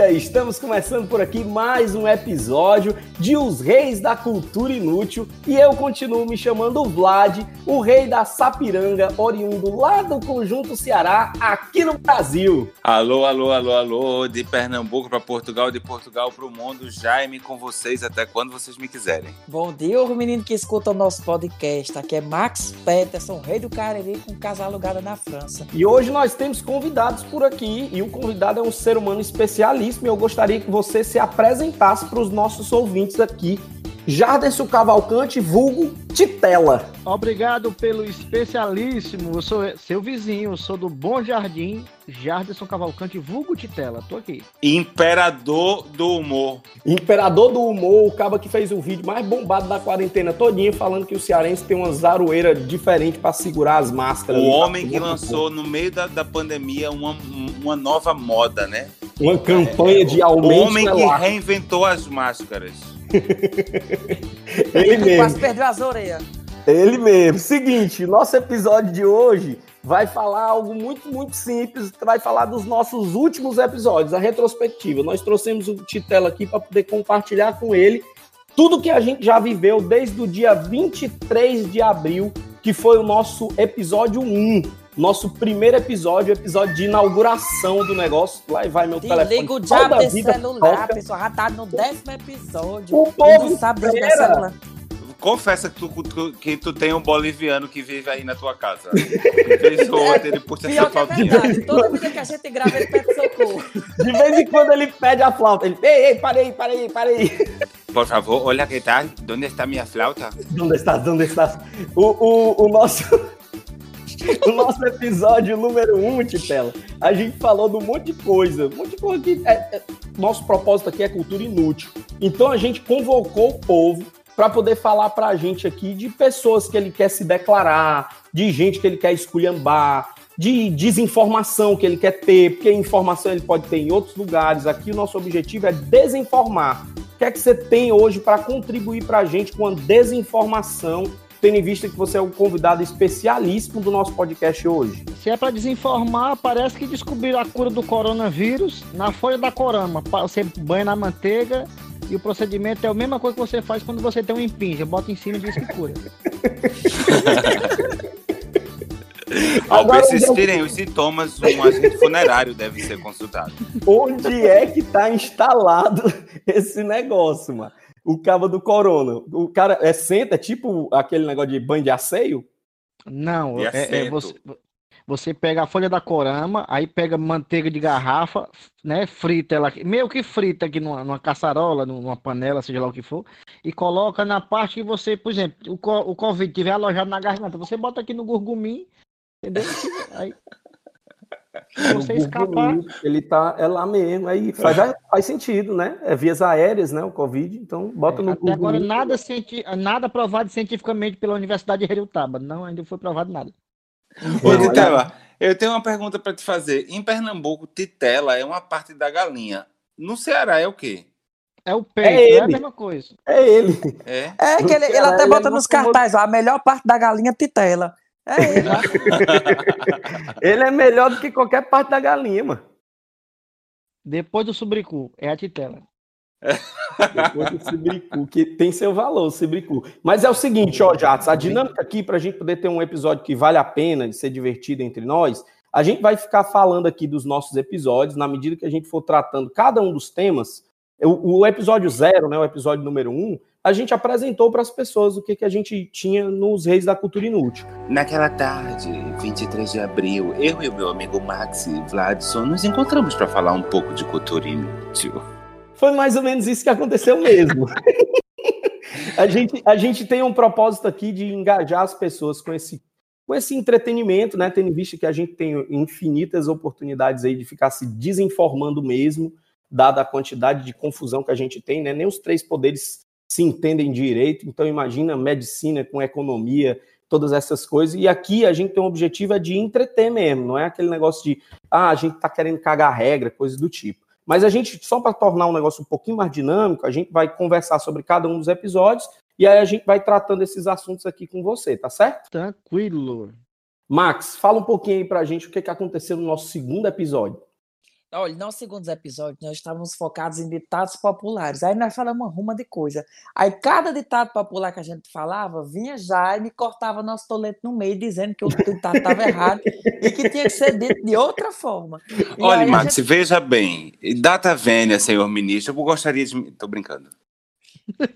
Bem-vinda! Estamos começando por aqui mais um episódio de Os Reis da Cultura Inútil e eu continuo me chamando Vlad, o rei da Sapiranga, oriundo lá do Conjunto Ceará, aqui no Brasil. Alô, alô, alô, alô, de Pernambuco para Portugal, de Portugal para o mundo, Jaime com vocês até quando vocês me quiserem. Bom dia, o menino que escuta o nosso podcast. Aqui é Max Peterson, rei do Cariri, com casa alugada na França. E hoje nós temos convidados por aqui e o convidado é um ser humano especialíssimo e eu gostaria que você se apresentasse para os nossos ouvintes aqui. Jarderson Cavalcante, vulgo Titela. Obrigado pelo especialíssimo. Eu sou seu vizinho, sou do Bom Jardim, Jarderson Cavalcante, vulgo Titela. Tô aqui. Imperador do humor. Imperador do humor, o cara que fez o vídeo mais bombado da quarentena todinha, falando que o cearense tem uma zaroeira diferente para segurar as máscaras. O homem que lançou no meio da, da pandemia uma, uma nova moda, né? Uma campanha de aumento. O homem que reinventou as máscaras. Ele mesmo. Quase perdeu as orelhas. Ele mesmo. Seguinte, nosso episódio de hoje vai falar algo muito, muito simples. Vai falar dos nossos últimos episódios, a retrospectiva. Nós trouxemos o Titela aqui para poder compartilhar com ele tudo que a gente já viveu desde o dia 23 de abril, que foi o nosso episódio 1. Nosso primeiro episódio, episódio de inauguração do negócio. Lá vai meu telefone. Desliga o diabo desse vida celular, toca. pessoal. Já tá no décimo episódio. O povo Não sabe desligar espera. celular. Confessa que tu, tu- que tu tem um boliviano que vive aí na tua casa. De vez ou outra ele puxa essa que é flautinha. verdade. Toda vida que a gente grava, ele pede socorro. De vez em quando ele pede a flauta. Ele, ei, ei, parei, parei, parei. Por favor, olha que tal. Onde está minha flauta? Onde estás? Onde estás? O, o, o nosso. O nosso episódio número 1, um, Titela, a gente falou de um monte de coisa. Um monte de coisa que. é- é- nosso propósito aqui é cultura inútil. Então a gente convocou o povo para poder falar para a gente aqui de pessoas que ele quer se declarar, de gente que ele quer esculhambar, de desinformação que ele quer ter, porque informação ele pode ter em outros lugares. Aqui o nosso objetivo é desinformar. O que é que você tem hoje para contribuir para a gente com a desinformação, tendo em vista que você é um convidado especialíssimo do nosso podcast hoje? Se é pra desinformar, parece que descobriram a cura do coronavírus na folha da corama. Você banha na manteiga e o procedimento é a mesma coisa que você faz quando você tem um impinja. Bota em cima e diz que cura. Ao persistirem os sintomas, um agente funerário deve ser consultado. Onde é que tá instalado esse negócio, mano? O cabo do corona. O cara é senta, é tipo aquele negócio de banho de asseio? Não, é, é você, você pega a folha da corama, aí pega manteiga de garrafa, né? Frita ela, aqui- meio que frita aqui numa, numa caçarola, numa panela, seja lá o que for, e coloca na parte que você, por exemplo, o, co- o Covid tiver alojado na garganta, você bota aqui no gurgumim, entendeu? Aí, você escapar, Ele tá é lá mesmo. Aí faz, faz sentido, né? É vias aéreas, né? O Covid. Então bota no até agora nada, cienti- nada provado cientificamente pela Universidade de Herutaba, não, ainda foi provado nada. Ô, Não, Titela, eu tenho uma pergunta para te fazer. Em Pernambuco, Titela é uma parte da galinha. No Ceará é o quê? É o peito, É é, a mesma coisa. É ele. É? É que ele, ele até ele bota é nos muito famoso. cartazes, ó, a melhor parte da galinha titela. É ele. Ele é melhor do que qualquer parte da galinha, mano. Depois do subricu, é a titela. Depois do Cibricu, que tem seu valor, o Cibricu. Mas é o seguinte, ó, Jatos, a dinâmica aqui, para a gente poder ter um episódio que vale a pena de ser divertido entre nós, a gente vai ficar falando aqui dos nossos episódios, na medida que a gente for tratando cada um dos temas. O, o episódio zero, né, o episódio número um, a gente apresentou para as pessoas o que, que a gente tinha nos Reis da Cultura Inútil. Naquela tarde, 23 de abril, eu e o meu amigo Max e Vladson nos encontramos para falar um pouco de cultura inútil. Foi mais ou menos isso que aconteceu mesmo. a, gente, a gente tem um propósito aqui de engajar as pessoas com esse, com esse entretenimento, né? Tendo em vista que a gente tem infinitas oportunidades aí de ficar se desinformando mesmo. Dada a quantidade de confusão que a gente tem, né? Nem os três poderes se entendem direito, então imagina medicina com economia, todas essas coisas. E aqui a gente tem um objetivo é de entreter mesmo, não é aquele negócio de ah, a gente tá querendo cagar regra, coisas do tipo. Mas a gente, só para tornar um negócio um pouquinho mais dinâmico, a gente vai conversar sobre cada um dos episódios e aí a gente vai tratando esses assuntos aqui com você, tá certo? Tranquilo. Max, fala um pouquinho aí pra gente o que, que aconteceu no nosso segundo episódio. Olha, nos segundos episódios nós estávamos focados em ditados populares. Aí nós falamos uma ruma de coisa. Aí cada ditado popular que a gente falava, vinha já e me cortava nosso tolete no meio, dizendo que o ditado estava errado e que tinha que ser dito de outra forma. E Olha, Max, gente- veja bem. Data vênia, senhor ministro. Eu gostaria de. Tô brincando.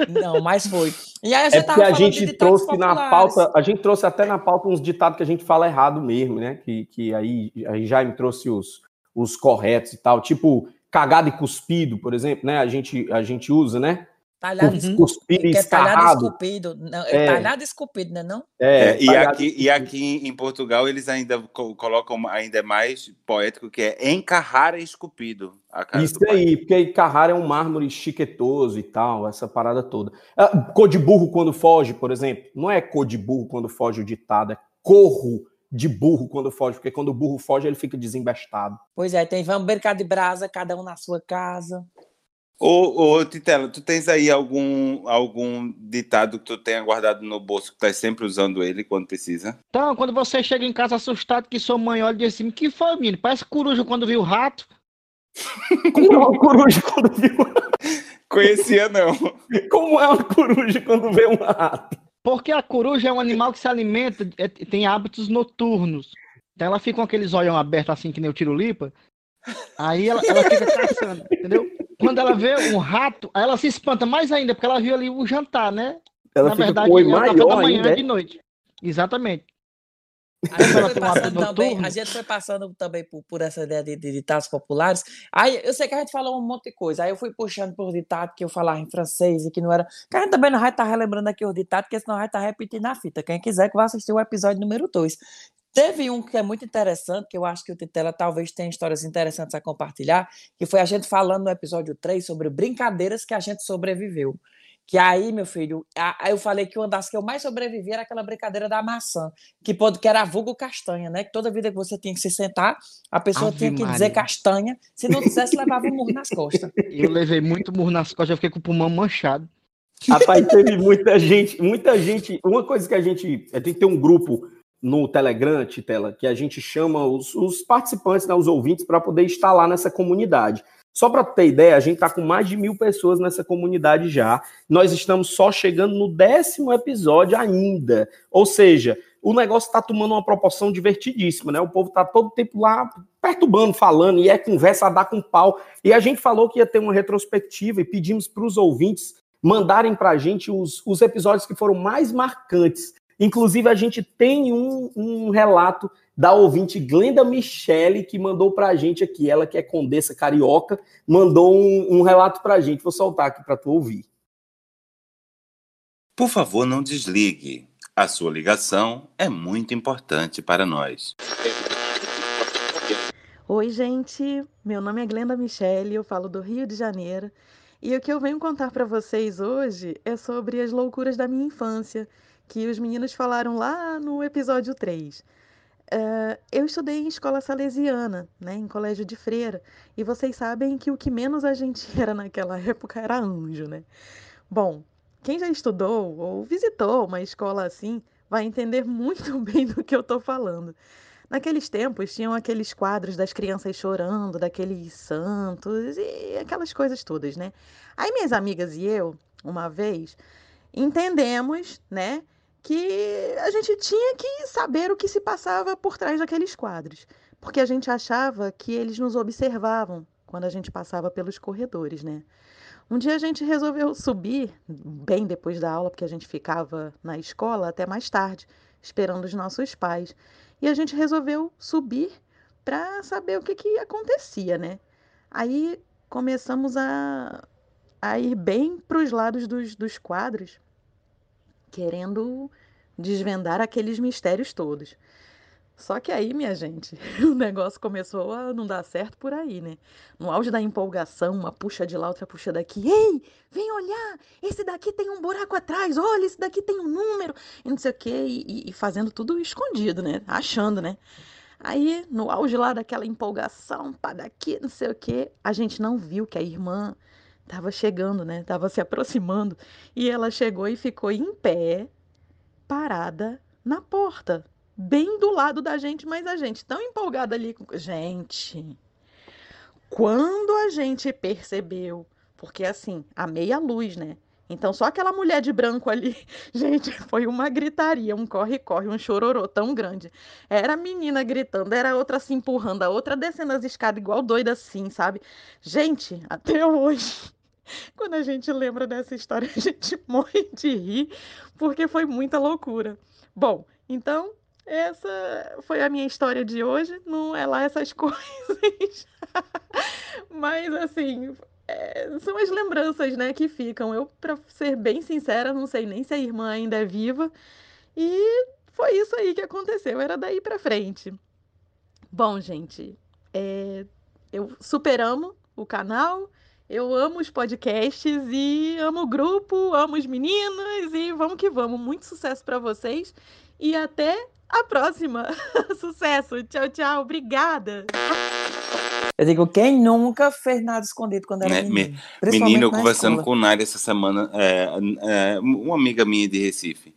Não, mas foi. E aí a gente É tava porque a gente trouxe na populares. pauta, a gente trouxe até na pauta uns ditados que a gente fala errado mesmo, né? Que, que aí, aí já me trouxe os, os corretos e tal, tipo cagado e cuspido, por exemplo, né? A gente, a gente usa, né? Talhado, Cus- Cuspido e que é talhado e escarrado. esculpido. Não, é, É. talhado e esculpido, né? Não? É, É, e, aqui, e aqui em Portugal eles ainda co- colocam ainda mais poético, que é encarrar esculpido. A cara Isso aí, porque Carrara é um mármore chiquetoso e tal, essa parada toda. Ah, cor de burro quando foge, por exemplo, não é cor de burro quando foge o ditado, é corro de burro quando foge, porque quando o burro foge ele fica desembestado. Pois é, tem vamos brincar de brasa, cada um na sua casa. Ô, ô, Titela, tu tens aí algum, algum ditado que tu tenha guardado no bolso, que tu tá sempre usando ele quando precisa? Então, quando você chega em casa assustado que sua mãe olha e diz assim, que foi, menino? Parece coruja quando viu o rato. Como é uma coruja quando viu? Conhecia, não. Como é uma coruja quando vê um rato? Porque a coruja é um animal que se alimenta, é- tem hábitos noturnos. Então ela fica com aqueles olhos abertos assim que nem o tirulipa. Aí ela, ela fica caçando, entendeu? Quando ela vê um rato, aí ela se espanta mais ainda, porque ela viu ali o jantar, né? Ela Na fica verdade, com o olho o café da maior manhã ainda. é? de noite. Exatamente. A gente, Ela foi tem hábito passando também, noturno. a gente foi passando também por, por essa ideia de, de ditados populares. Aí eu sei que a gente falou um monte de coisa. Aí eu fui puxando por ditado que eu falava em francês e que não era. Que a gente também não vai estar relembrando aqui os ditados, porque senão vai estar repetindo a fita. Quem quiser que vá assistir o episódio número 2. Teve um que é muito interessante, que eu acho que o Titela talvez tenha histórias interessantes a compartilhar, que foi a gente falando no episódio 3 sobre brincadeiras que a gente sobreviveu. Que aí, meu filho, aí eu falei que uma das que eu mais sobrevivi era aquela brincadeira da maçã, que, pode, que era vulgo castanha, né? Que toda vida que você tinha que se sentar, a pessoa Ave tinha que dizer Maria. castanha, se não dissesse, levava um murro nas costas. Eu levei muito murro nas costas, eu fiquei com o pulmão manchado. Rapaz, teve muita gente, muita gente. Uma coisa que a gente. A gente tem um grupo no Telegram, Titela, que a gente chama os, os participantes, né, os ouvintes, para poder estar lá nessa comunidade. Só para ter ideia, a gente está com mais de mil pessoas nessa comunidade já. Nós estamos só chegando no décimo episódio ainda. Ou seja, o negócio está tomando uma proporção divertidíssima, né? O povo está todo tempo lá perturbando, falando, e é conversa a dar com pau. E a gente falou que ia ter uma retrospectiva e pedimos para os ouvintes mandarem para a gente os, os episódios que foram mais marcantes. Inclusive, a gente tem um, um relato da ouvinte Glenda Michele, que mandou para a gente aqui, ela que é condessa carioca, mandou um, um relato para a gente. Vou soltar aqui para tu ouvir. Por favor, não desligue. A sua ligação é muito importante para nós. Oi, gente. Meu nome é Glenda Michele, eu falo do Rio de Janeiro. E o que eu venho contar para vocês hoje é sobre as loucuras da minha infância, que os meninos falaram lá no episódio 3. Eh, eu estudei em escola salesiana, né, em colégio de freira, e vocês sabem que o que menos a gente era naquela época era anjo, né? Bom, quem já estudou ou visitou uma escola assim vai entender muito bem do que eu tô falando. Naqueles tempos tinham aqueles quadros das crianças chorando, daqueles santos e aquelas coisas todas, né? Aí minhas amigas e eu, uma vez, entendemos, né, que a gente tinha que saber o que se passava por trás daqueles quadros, porque a gente achava que eles nos observavam quando a gente passava pelos corredores, né? Um dia a gente resolveu subir, bem depois da aula, porque a gente ficava na escola até mais tarde, esperando os nossos pais. E a gente resolveu subir para saber o que, que acontecia, né? Aí começamos a, a ir bem para os lados dos, dos quadros, querendo desvendar aqueles mistérios todos. Só que aí, minha gente, o negócio começou a não dar certo por aí, né? No auge da empolgação, uma puxa de lá, outra puxa daqui. Ei, vem olhar! Esse daqui tem um buraco atrás, olha, esse daqui tem um número, e não sei o quê, e, e fazendo tudo escondido, né? Achando, né? Aí, no auge lá daquela empolgação, pá, daqui, não sei o quê, a gente não viu que a irmã tava chegando, né? Tava se aproximando. E ela chegou e ficou em pé, parada na porta, bem do lado da gente, mas a gente tão empolgada ali com. Gente, quando a gente percebeu, porque assim, a meia luz, né? Então, só aquela mulher de branco ali, gente, foi uma gritaria, um corre-corre, um chororô tão grande. Era a menina gritando, era a outra se empurrando, a outra descendo as escadas igual doida assim, sabe? Gente, até hoje, quando a gente lembra dessa história, a gente morre de rir, porque foi muita loucura. Bom, então, essa foi a minha história de hoje. Não é lá essas coisas. Mas, assim, é, são as lembranças, né, que ficam. Eu, para ser bem sincera, não sei nem se a irmã ainda é viva. E foi isso aí que aconteceu. Era daí para frente. Bom, gente, é, eu superamos o canal. Eu amo os podcasts e amo o grupo, amo os meninos e vamos que vamos. Muito sucesso para vocês e até a próxima. Sucesso. Tchau, tchau. Obrigada. Eu digo, quem nunca fez nada escondido quando era Né, menino? Menino, eu conversando escola. com o essa semana, é, é, uma amiga minha de Recife,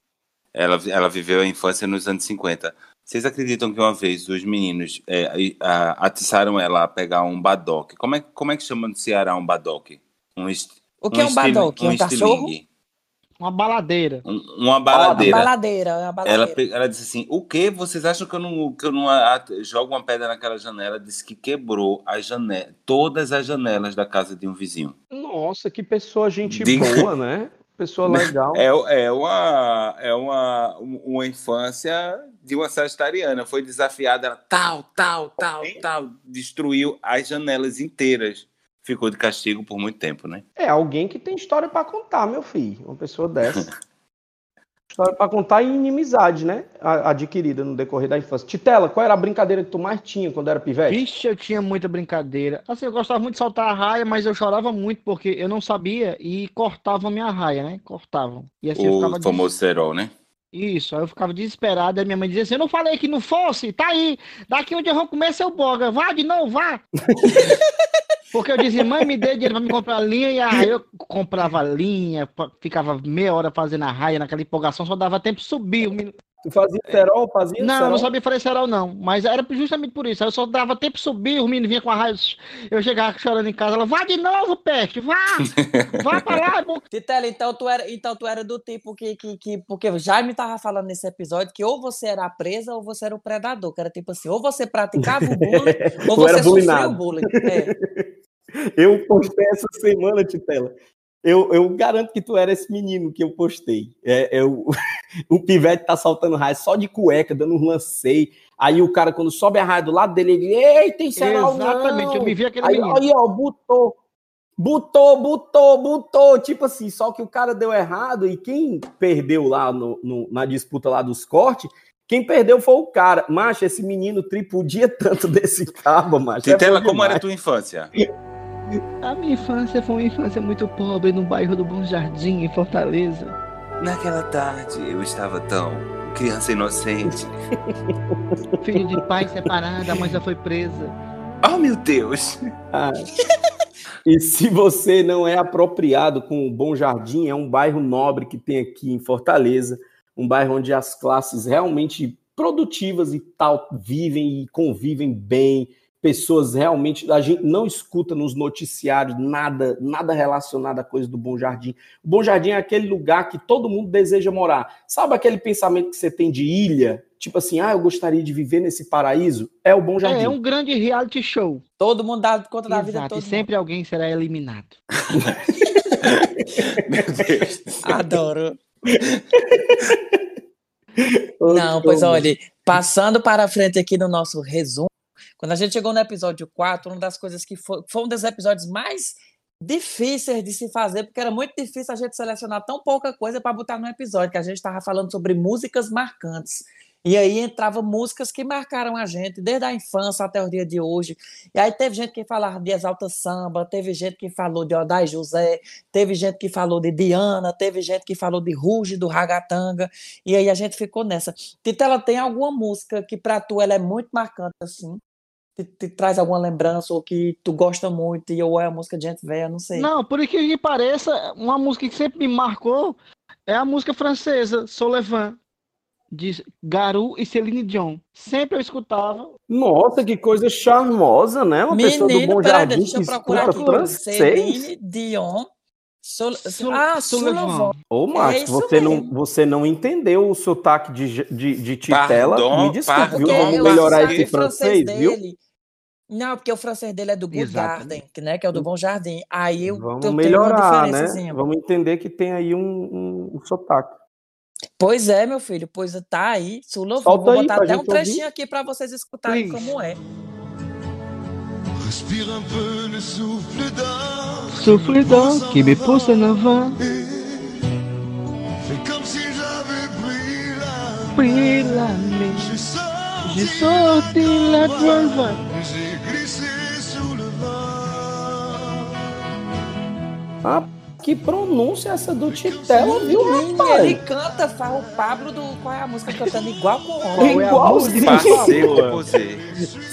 ela, ela viveu a infância nos anos 50. Vocês acreditam que uma vez os meninos é, a- atiçaram ela a pegar um badoque? Como é, como é que chama no Ceará um badoque? Um est- O que é um badoque? Um cachorro? estilingue. Uma baladeira. Um- uma baladeira. Baladeira, é uma baladeira. Ela, ela disse assim: O que? Vocês acham que eu não, que eu não a- jogo uma pedra naquela janela? Disse que quebrou as janela, todas as janelas da casa de um vizinho. Nossa, que pessoa gente Diga- boa, né? Pessoa legal. É, é, uma, é uma, uma infância de uma sagitariana. Foi desafiada, ela, tal, tal, tal, tal. Destruiu as janelas inteiras. Ficou de castigo por muito tempo, né? É alguém que tem história pra contar, meu filho. Uma pessoa dessa. história pra contar e inimizade, né? Adquirida no decorrer da infância. Titela, qual era a brincadeira que tu mais tinha quando era pivete? Vixe, eu tinha muita brincadeira. Assim, eu gostava muito de soltar a raia, mas eu chorava muito porque eu não sabia e cortavam minha raia, né? Cortavam. E assim eu O ficava famoso cerol, né? Isso, aí eu ficava desesperado, aí minha mãe dizia assim, eu não falei que não fosse, tá aí, daqui onde eu vou comer seu boga, vá de novo, vá. Porque eu dizia, mãe, me dê dinheiro pra me comprar linha, e aí eu comprava linha, ficava meia hora fazendo a raia naquela empolgação, só dava tempo de subir. Tu fazia cerol, fazia Não, eu cerol? não sabia fazer cerol não, mas era justamente por isso, aí eu só dava tempo de subir, o menino vinha com a raia, eu chegava chorando em casa, ela, vá de novo, peste, vá, vá pra lá, Titela, então tu era, então tu era do tipo que, que, que. Porque o Jaime tava falando nesse episódio que ou você era a presa ou você era o predador. Que era tipo assim, ou você praticava o bullying, ou você sofreu bulinado. o bullying. É. Eu postei essa semana, Titela. Eu, eu garanto que tu era esse menino que eu postei. É, é o, o pivete tá saltando raia só de cueca, dando um lancei. Aí o cara, quando sobe a raia do lado dele, ele, ei, tem cerol Exatamente, não. eu me vi aquele Aí, menino. aí, ó, botou, botou, botou, botou. Tipo assim, só que o cara deu errado e quem perdeu lá no, no- na disputa lá dos cortes, quem perdeu foi o cara. Macho, esse menino tripudia tanto desse cabo, macho. é Titela, bom como era a tua infância? A minha infância foi uma infância muito pobre no bairro do Bom Jardim, em Fortaleza. Naquela tarde eu estava tão criança inocente. Filho de pai separado, a mãe já foi presa. Oh, meu Deus! Ah. E se você não é apropriado com o Bom Jardim, é um bairro nobre que tem aqui em Fortaleza, um bairro onde as classes realmente produtivas e tal vivem e convivem bem, pessoas realmente a gente não escuta nos noticiários nada nada relacionado à coisa do Bom Jardim. O Bom Jardim é aquele lugar que todo mundo deseja morar. Sabe aquele pensamento que você tem de ilha? Tipo assim, ah, eu gostaria de viver nesse paraíso? É o Bom Jardim. É um grande reality show. Todo mundo dá conta da vida todo e sempre alguém será eliminado. Meu Deus. mundo. Adoro. Não, pois olha, passando para frente aqui no nosso resumo, quando a gente chegou no episódio 4, uma das coisas que foi, foi um dos episódios mais difíceis de se fazer, porque era muito difícil a gente selecionar tão pouca coisa para botar no episódio, que a gente estava falando sobre músicas marcantes. E aí entrava músicas que marcaram a gente desde a infância até o dia de hoje. E aí teve gente que falava de Exalta Samba, teve gente que falou de Odai José, teve gente que falou de Diana, teve gente que falou de Ruge, do Ragatanga. E aí a gente ficou nessa. Titela, tem alguma música que para tu ela é muito marcante assim? Te, te traz alguma lembrança ou que tu gosta muito e ou é a música de gente velha, não sei. Não, por que que pareça, uma música que sempre me marcou é a música francesa, Solevan, de Garou e Celine Dion. Sempre eu escutava. Nossa, que coisa charmosa, né? Uma pessoa do Menino, Bom peraí, Jardim deixa eu procurar aqui. francês. Celine Dion. Sol... Sul- ah, Sullivan. Ô, É Max, isso você não, você não entendeu o sotaque de, de, de Titela? Pardon, Me desculpe, viu? Vamos melhorar esse francês francês, viu? Não, porque o francês dele é do Good Exatamente. Garden, que, né, que é o do Bom Jardim. Aí eu, Vamos eu tenho uma melhorar, né? Vamos entender que tem aí um, um, um sotaque. Pois é, meu filho, pois tá aí. Solta Vou aí botar pra até um gente ouvir. trechinho aqui para vocês escutarem Please. como é. Respire un peu le souffle d'or. Souffle qui me pousse en avant, Fais comme si j'avais pris la pris la main. J'ai sorti, J'ai sorti la driver. Ah, que pronúncia essa do Titela, viu, rapaz? ele canta, faz o Pablo do. Qual é a música cantando igual com o homem. É a Igualzinho.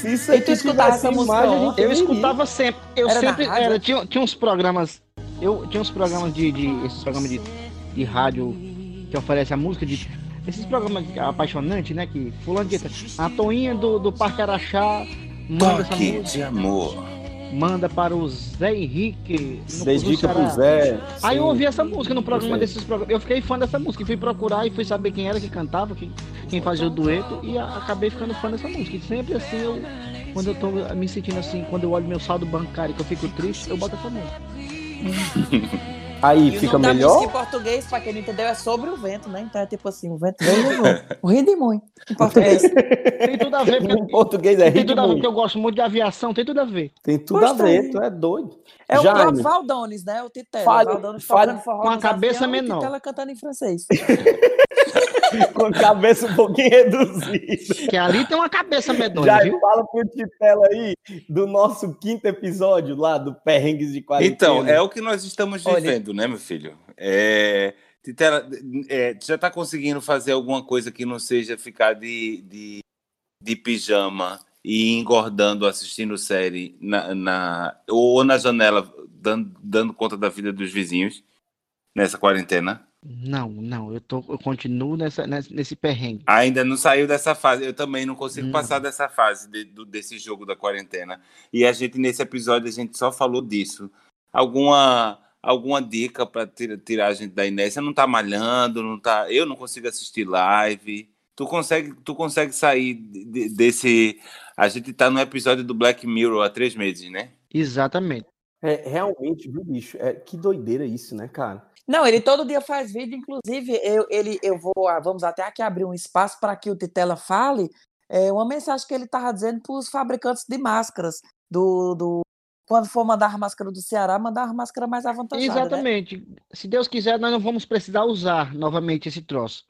Se isso E tu escutava essa música imagem? Eu escutava sempre. Eu Era sempre. Era, né? tinha, tinha uns programas. Eu tinha uns programas de. de esses programas de, de rádio que oferece a música de. Esses programas apaixonantes, né? Que fulano de. A Toinha do, do Parque Araxá manda essa Toque música. de amor. Manda para o Zé Henrique. no- Dedica no pro. Zé. Aí eu ouvi essa música no programa Sei. desses programas. Eu fiquei fã dessa música. e Fui procurar e fui saber quem era que cantava, quem, quem fazia o dueto. E a- acabei ficando fã dessa música. E sempre assim, eu, quando eu tô me sentindo assim, quando eu olho meu saldo bancário que eu fico triste, eu boto essa música. Aí E o fica melhor? em português, pra quem não entendeu, é sobre o vento, né? Então é tipo assim, o vento veio e levou. O Ridimui, em português. Tem tudo a ver, Em porque, português é tem tudo a ver, ritmo. porque eu gosto muito de aviação, tem tudo a ver. Tem tudo a ver, tu é doido. É o Jaime. próprio Valdones, né? O Titela. Fale- Valdones fale tocando forró com a cabeça e menor. Titela cantando em francês. Com a cabeça um pouquinho reduzida. Que ali tem uma cabeça medonha, Já viu? fala pro Titela aí do nosso quinto episódio lá do Perrengues de Quarentena. Então, é o que nós estamos Olha- vivendo, né, meu filho? É, Titela, é, já tá conseguindo fazer alguma coisa que não seja ficar de, de, de pijama e engordando assistindo série na, na- ou na janela, dando, dando conta da vida dos vizinhos nessa quarentena? Não, não, eu, tô, eu continuo nessa, nesse, nesse perrengue. Ainda não saiu dessa fase. Eu também não consigo Não. passar dessa fase de- do- desse jogo da quarentena. E a gente, nesse episódio, a gente só falou disso. Alguma, alguma dica para tirar a gente da inércia? Não tá malhando, não tá. Eu não consigo assistir live. Tu consegue, tu consegue sair de- de- desse. A gente tá no episódio do Black Mirror há três meses, né? Exatamente. É, realmente, viu, bicho? É, que doideira isso, né, cara? Não, ele todo dia faz vídeo, inclusive eu, ele, eu vou, ah, vamos até aqui abrir um espaço para que o Titela fale é, uma mensagem que ele estava dizendo para os fabricantes de máscaras, do, do quando for mandar máscara do Ceará, mandar máscara mais avantajada, né? Exatamente. Se Deus quiser, nós não vamos precisar usar novamente esse troço.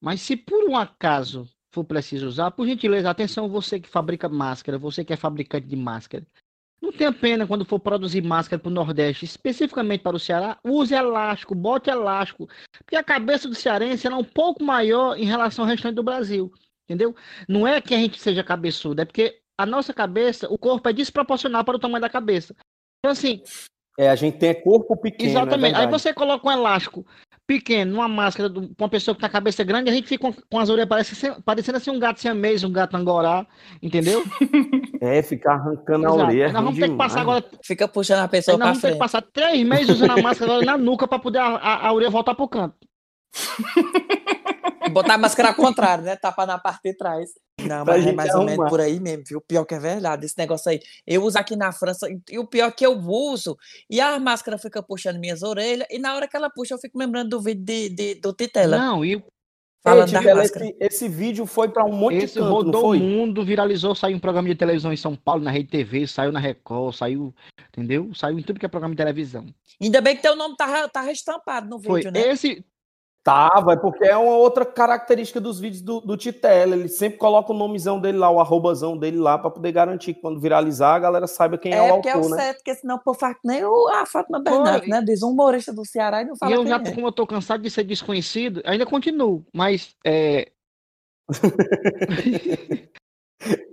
Mas se por um acaso for preciso usar, por gentileza, atenção, você que fabrica máscara, você que é fabricante de máscara. Não tenha pena quando for produzir máscara para o Nordeste, especificamente para o Ceará, use elástico, bote elástico. Porque a cabeça do cearense é um pouco maior em relação ao restante do Brasil. Entendeu? Não é que a gente seja cabeçudo, é porque a nossa cabeça, o corpo é desproporcional para o tamanho da cabeça. Então, assim, É, a gente tem corpo pequeno. Exatamente. É Aí você coloca um elástico pequeno numa máscara de uma pessoa que tem a cabeça grande, a gente fica com, com as orelhas parecendo, parecendo assim um gato siamês, um gato angorá, entendeu? É, ficar arrancando a Exato. orelha. Aí nós vamos ter que passar agora, Fica puxando a pessoa nós vamos ter que frente. passar três meses usando a máscara agora na nuca para poder a, a, a orelha voltar pro canto. Botar a máscara ao contrário, né? Tapar na parte de trás. Não, Pra mas é mais ou menos arrumar. por aí mesmo, viu? Pior que é verdade, esse negócio aí. Eu uso aqui na França, e o pior é que eu uso, e a máscara fica puxando minhas orelhas, e na hora que ela puxa, eu fico lembrando do vídeo de, de- do Titela, Não, e falando Ei, da Titela, máscara. esse, esse vídeo foi pra um monte esse de canto, rodou o foi? mundo, viralizou, saiu um programa de televisão em São Paulo, na Rede TV, saiu na Record, saiu, entendeu? Saiu em tudo que é programa de televisão. Ainda bem que teu nome tá, tá estampado no Foi vídeo, né? esse, Tava, é porque é uma outra característica dos vídeos do, do Titela. Ele sempre coloca o nomezão dele lá, o arrobazão dele lá, pra poder garantir que quando viralizar a galera saiba quem é, É o porque é o autor, né? certo, porque senão por fato nem o, a Fátima Bernardes, né? Diz um humorista do Ceará e não E fala eu quem já, é. como eu tô cansado de ser desconhecido, ainda continuo, mas é,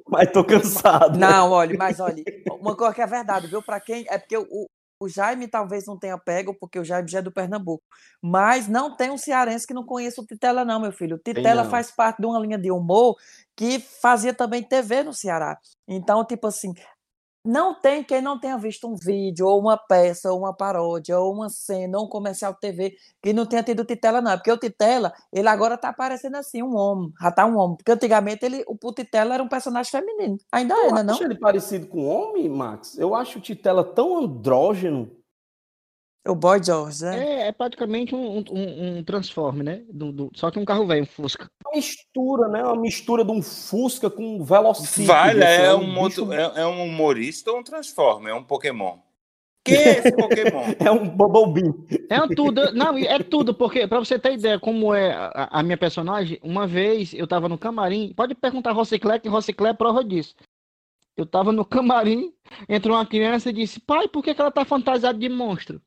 Mas tô cansado. Não, olha, mas olha, uma coisa que é verdade, viu? Para quem. É porque o, o Jaime talvez não tenha pego, porque o Jaime já é do Pernambuco. Mas não tem um cearense que não conheça o Titela, não, meu filho. O Titela faz parte de uma linha de humor que fazia também TV no Ceará. Então, tipo assim. Não tem quem não tenha visto um vídeo, ou uma peça, ou uma paródia, ou uma cena, ou um comercial de TV que não tenha tido Titela, não. É Porque o Titela, ele agora tá aparecendo assim, um homem, já tá um homem. Porque antigamente ele, o Titela era um personagem feminino. Ainda Tu é, né, não? acha ele parecido com homem, Max? Eu acho o Titela tão andrógeno. O Boy George, né? é, é praticamente um, um, um transforme, né? Do- do- só que um carro velho, um Fusca. Uma mistura, né? Uma mistura de um Fusca com um Velocity. Vale, é um um, bicho- moto- é, é um humorista ou um Transformer? É um Pokémon. Que é esse Pokémon? É um Bumblebee. É um tudo, não, é tudo, porque pra você ter ideia como é a, a minha personagem, uma vez eu tava no camarim, pode perguntar a Rociclé, que Rociclé é prova disso. Eu tava no camarim, entrou uma criança e disse, pai, por que, que ela tá fantasiada de monstro?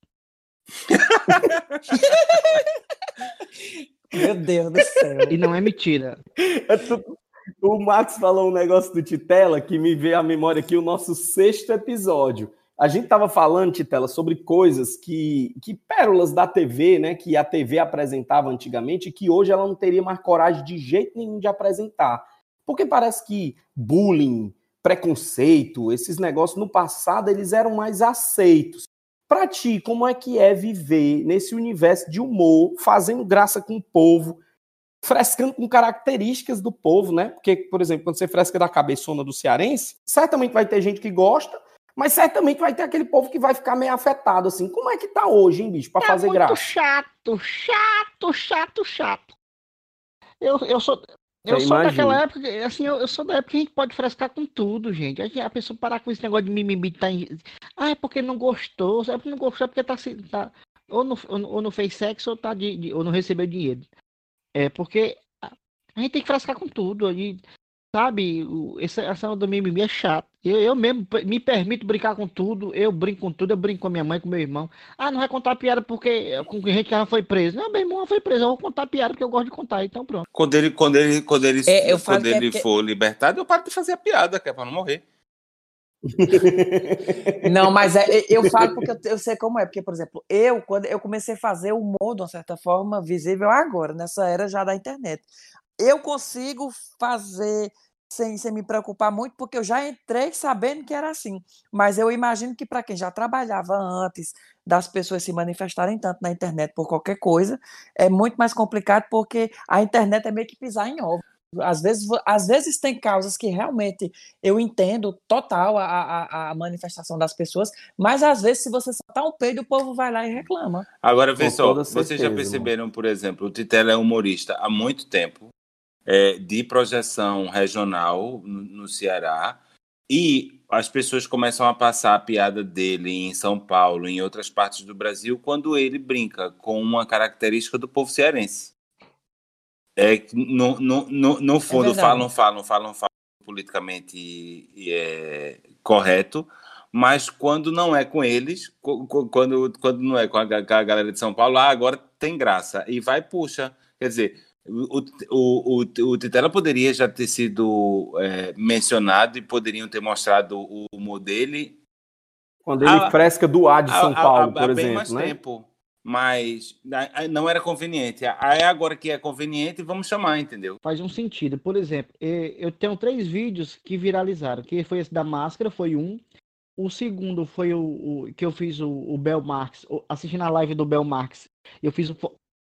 Meu Deus do céu. E não é mentira. É tudo- O Max falou um negócio do Titela que me veio à memória aqui o nosso sexto episódio. A gente tava falando, Titela, sobre coisas que, que pérolas da TV, né? Que a TV apresentava antigamente e que hoje ela não teria mais coragem de jeito nenhum de apresentar. Porque parece que bullying, preconceito, esses negócios no passado eles eram mais aceitos. Pra ti, como é que é viver nesse universo de humor, fazendo graça com o povo, frescando com características do povo, né? Porque, por exemplo, quando você fresca da cabeçona do cearense, certamente vai ter gente que gosta, mas certamente vai ter aquele povo que vai ficar meio afetado, assim. Como é que tá hoje, hein, bicho, pra É fazer muito graça? chato, chato, chato, chato. Eu, eu sou. Eu sou daquela época, assim, eu, eu sou da época que a gente pode frescar com tudo, gente. A pessoa parar com esse negócio de mimimi, tá em... Ah, é porque não gostou, é porque não gostou, é porque tá, tá ou, não, ou, não- fez sexo ou, tá de, de- ou não recebeu dinheiro. É porque a, a gente tem que frescar com tudo. E, sabe, essa, essa do mimimi é chato. Eu, eu mesmo me permito brincar com tudo, eu brinco com tudo, eu brinco com a minha mãe, com meu irmão. Ah, não vai contar piada porque com gente que já foi preso. Não, meu irmão foi preso, eu vou contar piada porque eu gosto de contar, então pronto. Quando ele, quando ele, quando ele, É, eu quando é ele porque- for libertado, eu paro de fazer a piada, que é pra não morrer. Não, mas é, eu falo porque eu, eu sei como é. Porque, por exemplo, eu, quando eu comecei a fazer humor de uma certa forma visível agora, nessa era já da internet, eu consigo fazer sem, sem me preocupar muito, porque eu já entrei sabendo que era assim. Mas eu imagino que para quem já trabalhava antes das pessoas se manifestarem tanto na internet por qualquer coisa, é muito mais complicado, porque a internet é meio que pisar em ovo. Às vezes, às vezes tem causas que realmente eu entendo total a, a, a manifestação das pessoas, mas às vezes, se você soltar um peido, o povo vai lá e reclama. Agora, vê Com só, toda vocês já perceberam, por exemplo, o Titela é humorista há muito tempo, é, de projeção regional no, no Ceará, e as pessoas começam a passar a piada dele em São Paulo, em outras partes do Brasil, quando ele brinca com uma característica do povo cearense. É, no, no, no, no fundo, verdade. falam, falam, falam, falam politicamente e, e é correto, mas quando não é com eles, quando, quando não é com a, com a galera de São Paulo, ah, agora tem graça. E vai, puxa. Quer dizer, o, o, o, o Titela poderia já ter sido é, mencionado e poderiam ter mostrado o humor dele Quando ele Ah, fresca do ar de São há- há- Paulo, há- há por bem exemplo, mais né? tempo. Mas não era conveniente. Aí agora que é conveniente, vamos chamar, entendeu? Faz um sentido. Por exemplo, eu tenho três vídeos que viralizaram, que foi esse da máscara, foi um. O segundo foi o, o- que eu fiz o, o Bel Marx, assistindo a live do Bel Marx. Eu fiz o,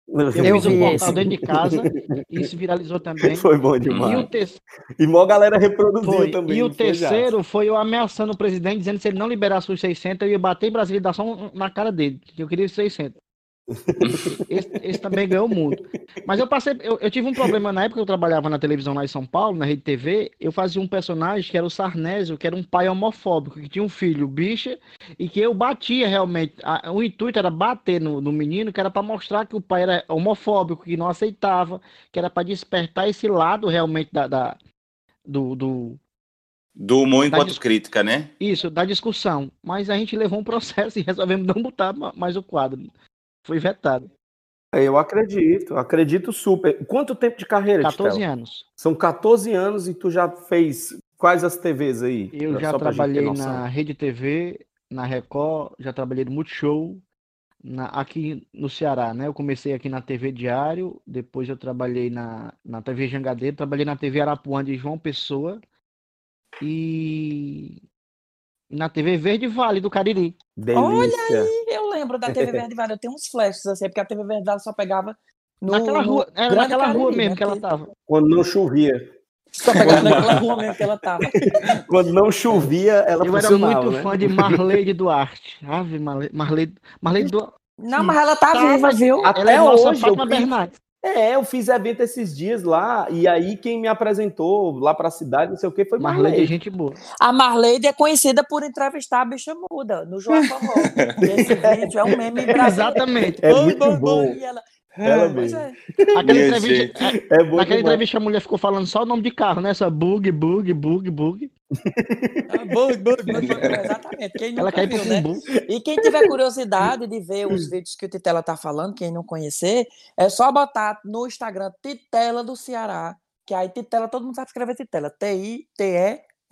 eu Eu fiz vi portal esse. dentro de casa, e isso viralizou também. Foi bom E o, demais. te- E mó galera reproduziu foi. também. e o terceiro foi eu ameaçando o presidente, dizendo que se ele não liberasse os 600, eu ia bater em Brasília e dar só um- na cara dele, que eu queria os 600. Esse, esse também ganhou muito. Mas eu passei, eu, eu tive um problema na época que eu trabalhava na televisão lá em São Paulo, na Rede TV. Eu fazia um personagem que era o Sarnésio, que era um pai homofóbico, que tinha um filho bicha, e que eu batia realmente. A- o intuito era bater no, no menino, que era para mostrar que o pai era homofóbico, que não aceitava, que era para despertar esse lado realmente da, da- do, do, Do humor enquanto dis- crítica, né? isso, da discussão. Mas a gente levou um processo e resolvemos não botar ma- mais o quadro. Foi vetado. Eu acredito, acredito super. Quanto tempo de carreira, 14 Titela? anos. São 14 anos e tu já fez quais as TVs aí? Eu já trabalhei na Rede TV, na Record, já trabalhei no Multishow, na, aqui no Ceará, né? Eu comecei aqui na TV Diário, depois eu trabalhei na, na TV Jangadeiro, trabalhei na TV Arapuã de João Pessoa e na TV Verde Vale do Cariri. Delícia. aí, eu lembro da TV Verde Vale, eu tenho uns flashes assim, porque a TV Verde Vale só pegava no, Naquela no rua, era Grande naquela rua mesmo né? que ela tava. Quando não chovia. Só pegava naquela rua mesmo que ela tava. Quando não chovia, ela Eu era muito né? fã de Marleide Duarte. Ave Marle- Marleide, Marleide Duarte. Não, mas ela tá Tá, viva, viu? Até Ela é nossa hoje, Fátima eu Bernardes. É, eu fiz evento esses dias lá, e aí quem me apresentou lá pra cidade, não sei o que, foi Marleide é Marley. gente boa. A Marleide é conhecida por entrevistar a bicha muda no João Favor. Esse vídeo é um meme em Brasília. Exatamente. É muito bom. boi, e ela- Ela Pois mesmo. é. Aquela Minha entrevista, gente. É naquela demais. entrevista a mulher ficou falando só o nome de carro, né? Só bug, bug, bug, bug. Ah, boi, boi, boi, boi, Exatamente. Quem Ela pro viu, né? E quem tiver curiosidade de ver os vídeos que o Titela tá falando, quem não conhecer, é só botar no Instagram Titela do Ceará, que aí Titela, todo mundo sabe escrever Titela.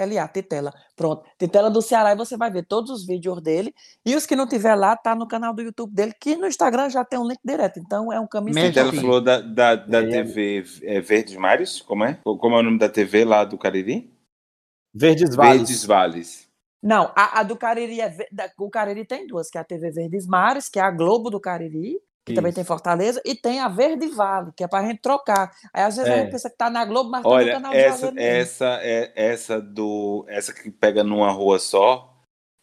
T-I-T-E-L-A, Titela. Pronto. Titela do Ceará, e você vai ver todos os vídeos dele. E os que não tiver lá, tá no canal do YouTube dele, que no Instagram já tem um link direto. Então é um caminho sem Mestre. Ela falou da, da, da É. TV é, Verdes Mares, como é? Como é o nome da TV lá do Cariri? Verdes Vales. Verdes Vales. Não, a, a do Cariri é. da- O Cariri tem duas, que é a TV Verdes Mares, que é a Globo do Cariri, que também tem Fortaleza, e tem a Verde Vale, que é pra gente trocar. Aí às vezes a É. gente pensa que tá na Globo, mas tá no Olha, canal essa, Juazeiro essa, é, essa do. Essa que pega numa rua só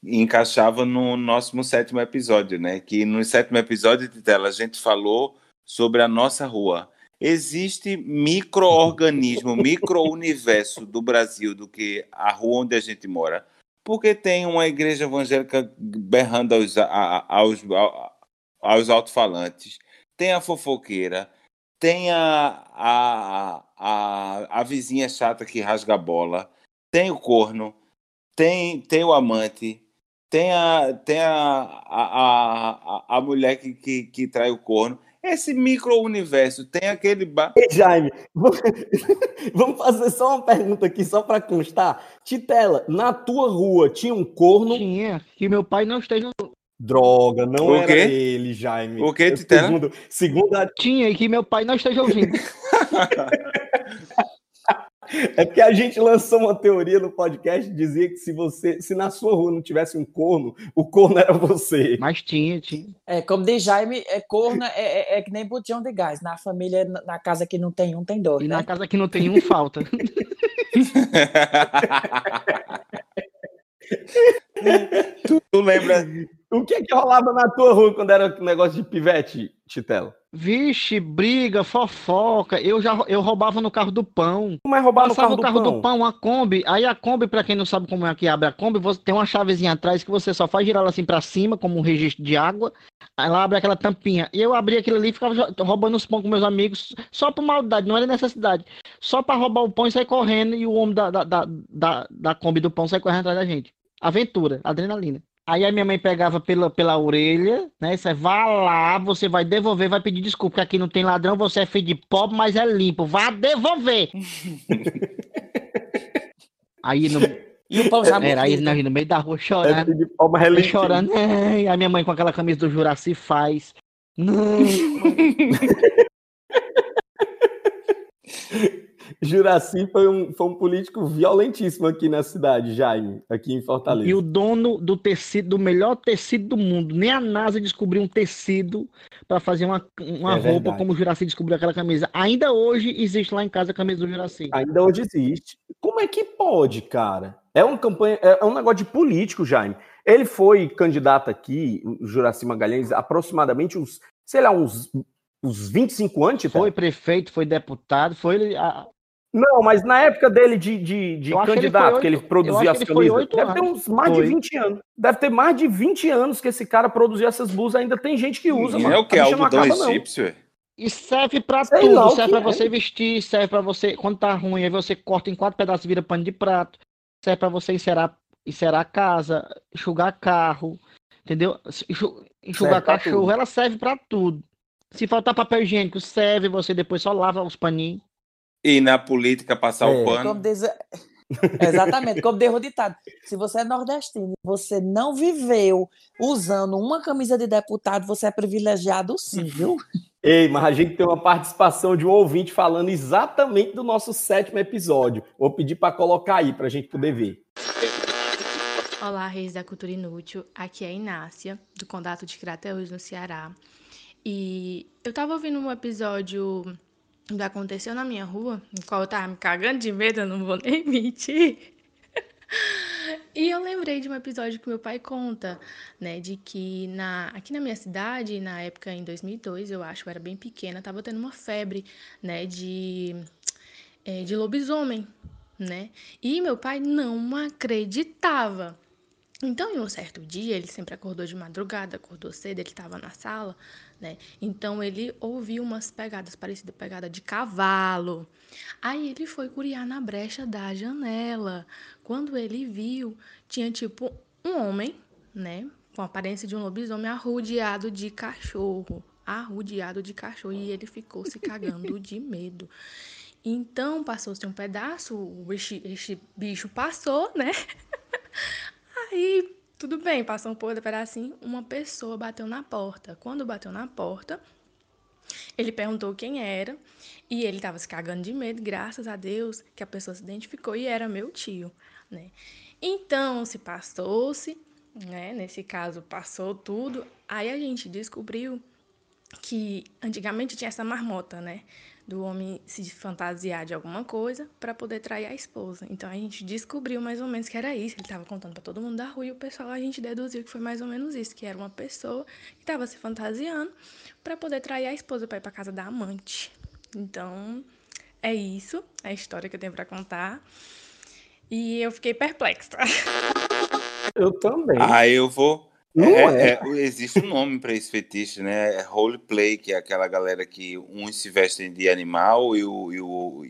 encaixava no nosso sétimo episódio, né? Que no sétimo episódio de tela a gente falou sobre a nossa rua. Existe micro-organismo, micro-universo do Brasil do que a rua onde a gente mora. Porque tem uma igreja evangélica berrando aos, a- a- aos, a- aos alto-falantes, tem a fofoqueira, tem a, a, a, a vizinha chata que rasga a bola, tem o corno, tem, tem o amante, tem a, tem a, a, a, a- mulher que, que, que trai o corno. Esse micro-universo tem aquele. Ba... Ei, Jaime, vamos- vamos fazer só uma pergunta aqui, só para constar. Titela, na tua rua tinha um corno? Tinha, que meu pai não esteja. Droga, não O era quê? ele, Jaime. O quê, Titela? Segundo, segundo a- Tinha, e que meu pai não esteja ouvindo. É porque a gente lançou uma teoria no podcast que dizia que se você, se na sua rua não tivesse um corno, o corno era você. Mas tinha, tinha. É, como diz Jaime, é corno é, é, é que nem botijão de gás. Na família, na na casa que não tem um, tem dois, E né? na casa que não tem um, falta. tu, tu lembra? O que é que rolava na tua rua quando era negócio de pivete, Titela? Vixe, briga, fofoca. Eu já eu roubava no carro do pão. Como é roubar no Passava carro, o carro do, do pão? pão, a Kombi. Aí a Kombi, pra quem não sabe como é que abre a Kombi, você tem uma chavezinha atrás que você só faz girar ela assim pra cima, como um registro de água. Aí ela abre aquela tampinha. E eu abria aquilo ali e ficava roubando os pão com meus amigos, só por maldade, não era necessidade. Só pra roubar o pão e sair correndo, e o homem da, da, da, da, da Kombi do pão sair correndo atrás da gente. Aventura, adrenalina. Aí a minha mãe pegava pela, pela orelha, né? Você vai lá, você vai devolver, vai pedir desculpa, porque aqui não tem ladrão, você é filho de pobre, mas é limpo. Vá devolver! Aí no, E o pão já era aí morrido. nós no meio da rua É chorando, filho de pau, mas é eu limpinho. chorando. Ai, a minha mãe com aquela camisa do Juraci faz. Não. Juraci foi um, foi um político violentíssimo aqui na cidade, Jaime, aqui em Fortaleza. E o dono do tecido, do melhor tecido do mundo, nem a NASA descobriu um tecido para fazer uma, uma É roupa verdade. como o Juraci descobriu aquela camisa. Ainda hoje existe lá em casa a camisa do Juraci. Ainda hoje existe. Como é que pode, cara? É uma campanha, é é um negócio de político, Jaime. Ele foi candidato aqui, o Juraci Magalhães, aproximadamente uns sei lá, uns, uns 25 anos. Foi prefeito, foi deputado, foi. a- Não, mas na época dele de, de, de acho que ele candidato, foi que ele, produzia as camisas, deve ter uns mais Foi. de 20 anos. Deve ter mais de 20 anos que esse cara produziu essas blusas. Ainda tem gente que usa, Menino, mano. é o que? Não Algodão não. egípcio? E serve pra Sei tudo, lá serve pra é. você vestir, serve pra você, quando tá ruim, aí você corta em quatro pedaços e vira pano de prato, serve pra você encerar, encerar a casa, enxugar carro, entendeu? Enxu- Enxugar cachorro, tudo. ela serve pra tudo. Se faltar papel higiênico, serve, você depois só lava os paninhos. E na política passar É. o pano. Como diz... Exatamente, como derro ditado. Se você é nordestino e você não viveu usando uma camisa de deputado, você é privilegiado sim, viu? Ei, mas a gente tem uma participação de um ouvinte falando exatamente do nosso sétimo episódio. Vou pedir para colocar aí pra gente poder ver. Olá, reis da cultura inútil. Aqui é a Inácia, do Condado de Crateús, no Ceará. E eu tava ouvindo um episódio do Aconteceu na Minha Rua, no qual eu tava me cagando de medo, eu não vou nem mentir. E eu lembrei de um episódio que meu pai conta, né, de que na, aqui na minha cidade, na época em 2002, eu acho, eu era bem pequena, tava tendo uma febre, né, de, eh, de lobisomem, né? E meu pai não acreditava. Então, em um certo dia, ele sempre acordou de madrugada, acordou cedo, ele estava na sala, né? Então, ele ouviu umas pegadas parecidas pegada de cavalo. Aí, ele foi curiar na brecha da janela. Quando ele viu, tinha tipo um homem, né? Com a aparência de um lobisomem arrodeado de cachorro. Arrodeado de cachorro. E ele ficou se cagando de medo. Então, passou-se um pedaço, esse bicho passou, né? Aí, tudo bem, passou um pouco de pedacinho, uma pessoa bateu na porta. Quando bateu na porta, ele perguntou quem era e ele estava se cagando de medo, graças a Deus que a pessoa se identificou e era meu tio, né? Então, se passou-se, né? Nesse caso, passou tudo. Aí a gente descobriu que antigamente tinha essa marmota, né? Do homem se fantasiar de alguma coisa para poder trair a esposa. Então a gente descobriu mais ou menos que era isso. Ele estava contando para todo mundo da rua e o pessoal a gente deduziu que foi mais ou menos isso, que era uma pessoa que estava se fantasiando para poder trair a esposa para ir para casa da amante. Então é isso, é a história que eu tenho para contar. E eu fiquei perplexa. Eu também. Ah, eu vou. Não é, é. é, existe um nome para esse fetiche, né? É roleplay, que é aquela galera que uns se vestem de animal e, o, e, o,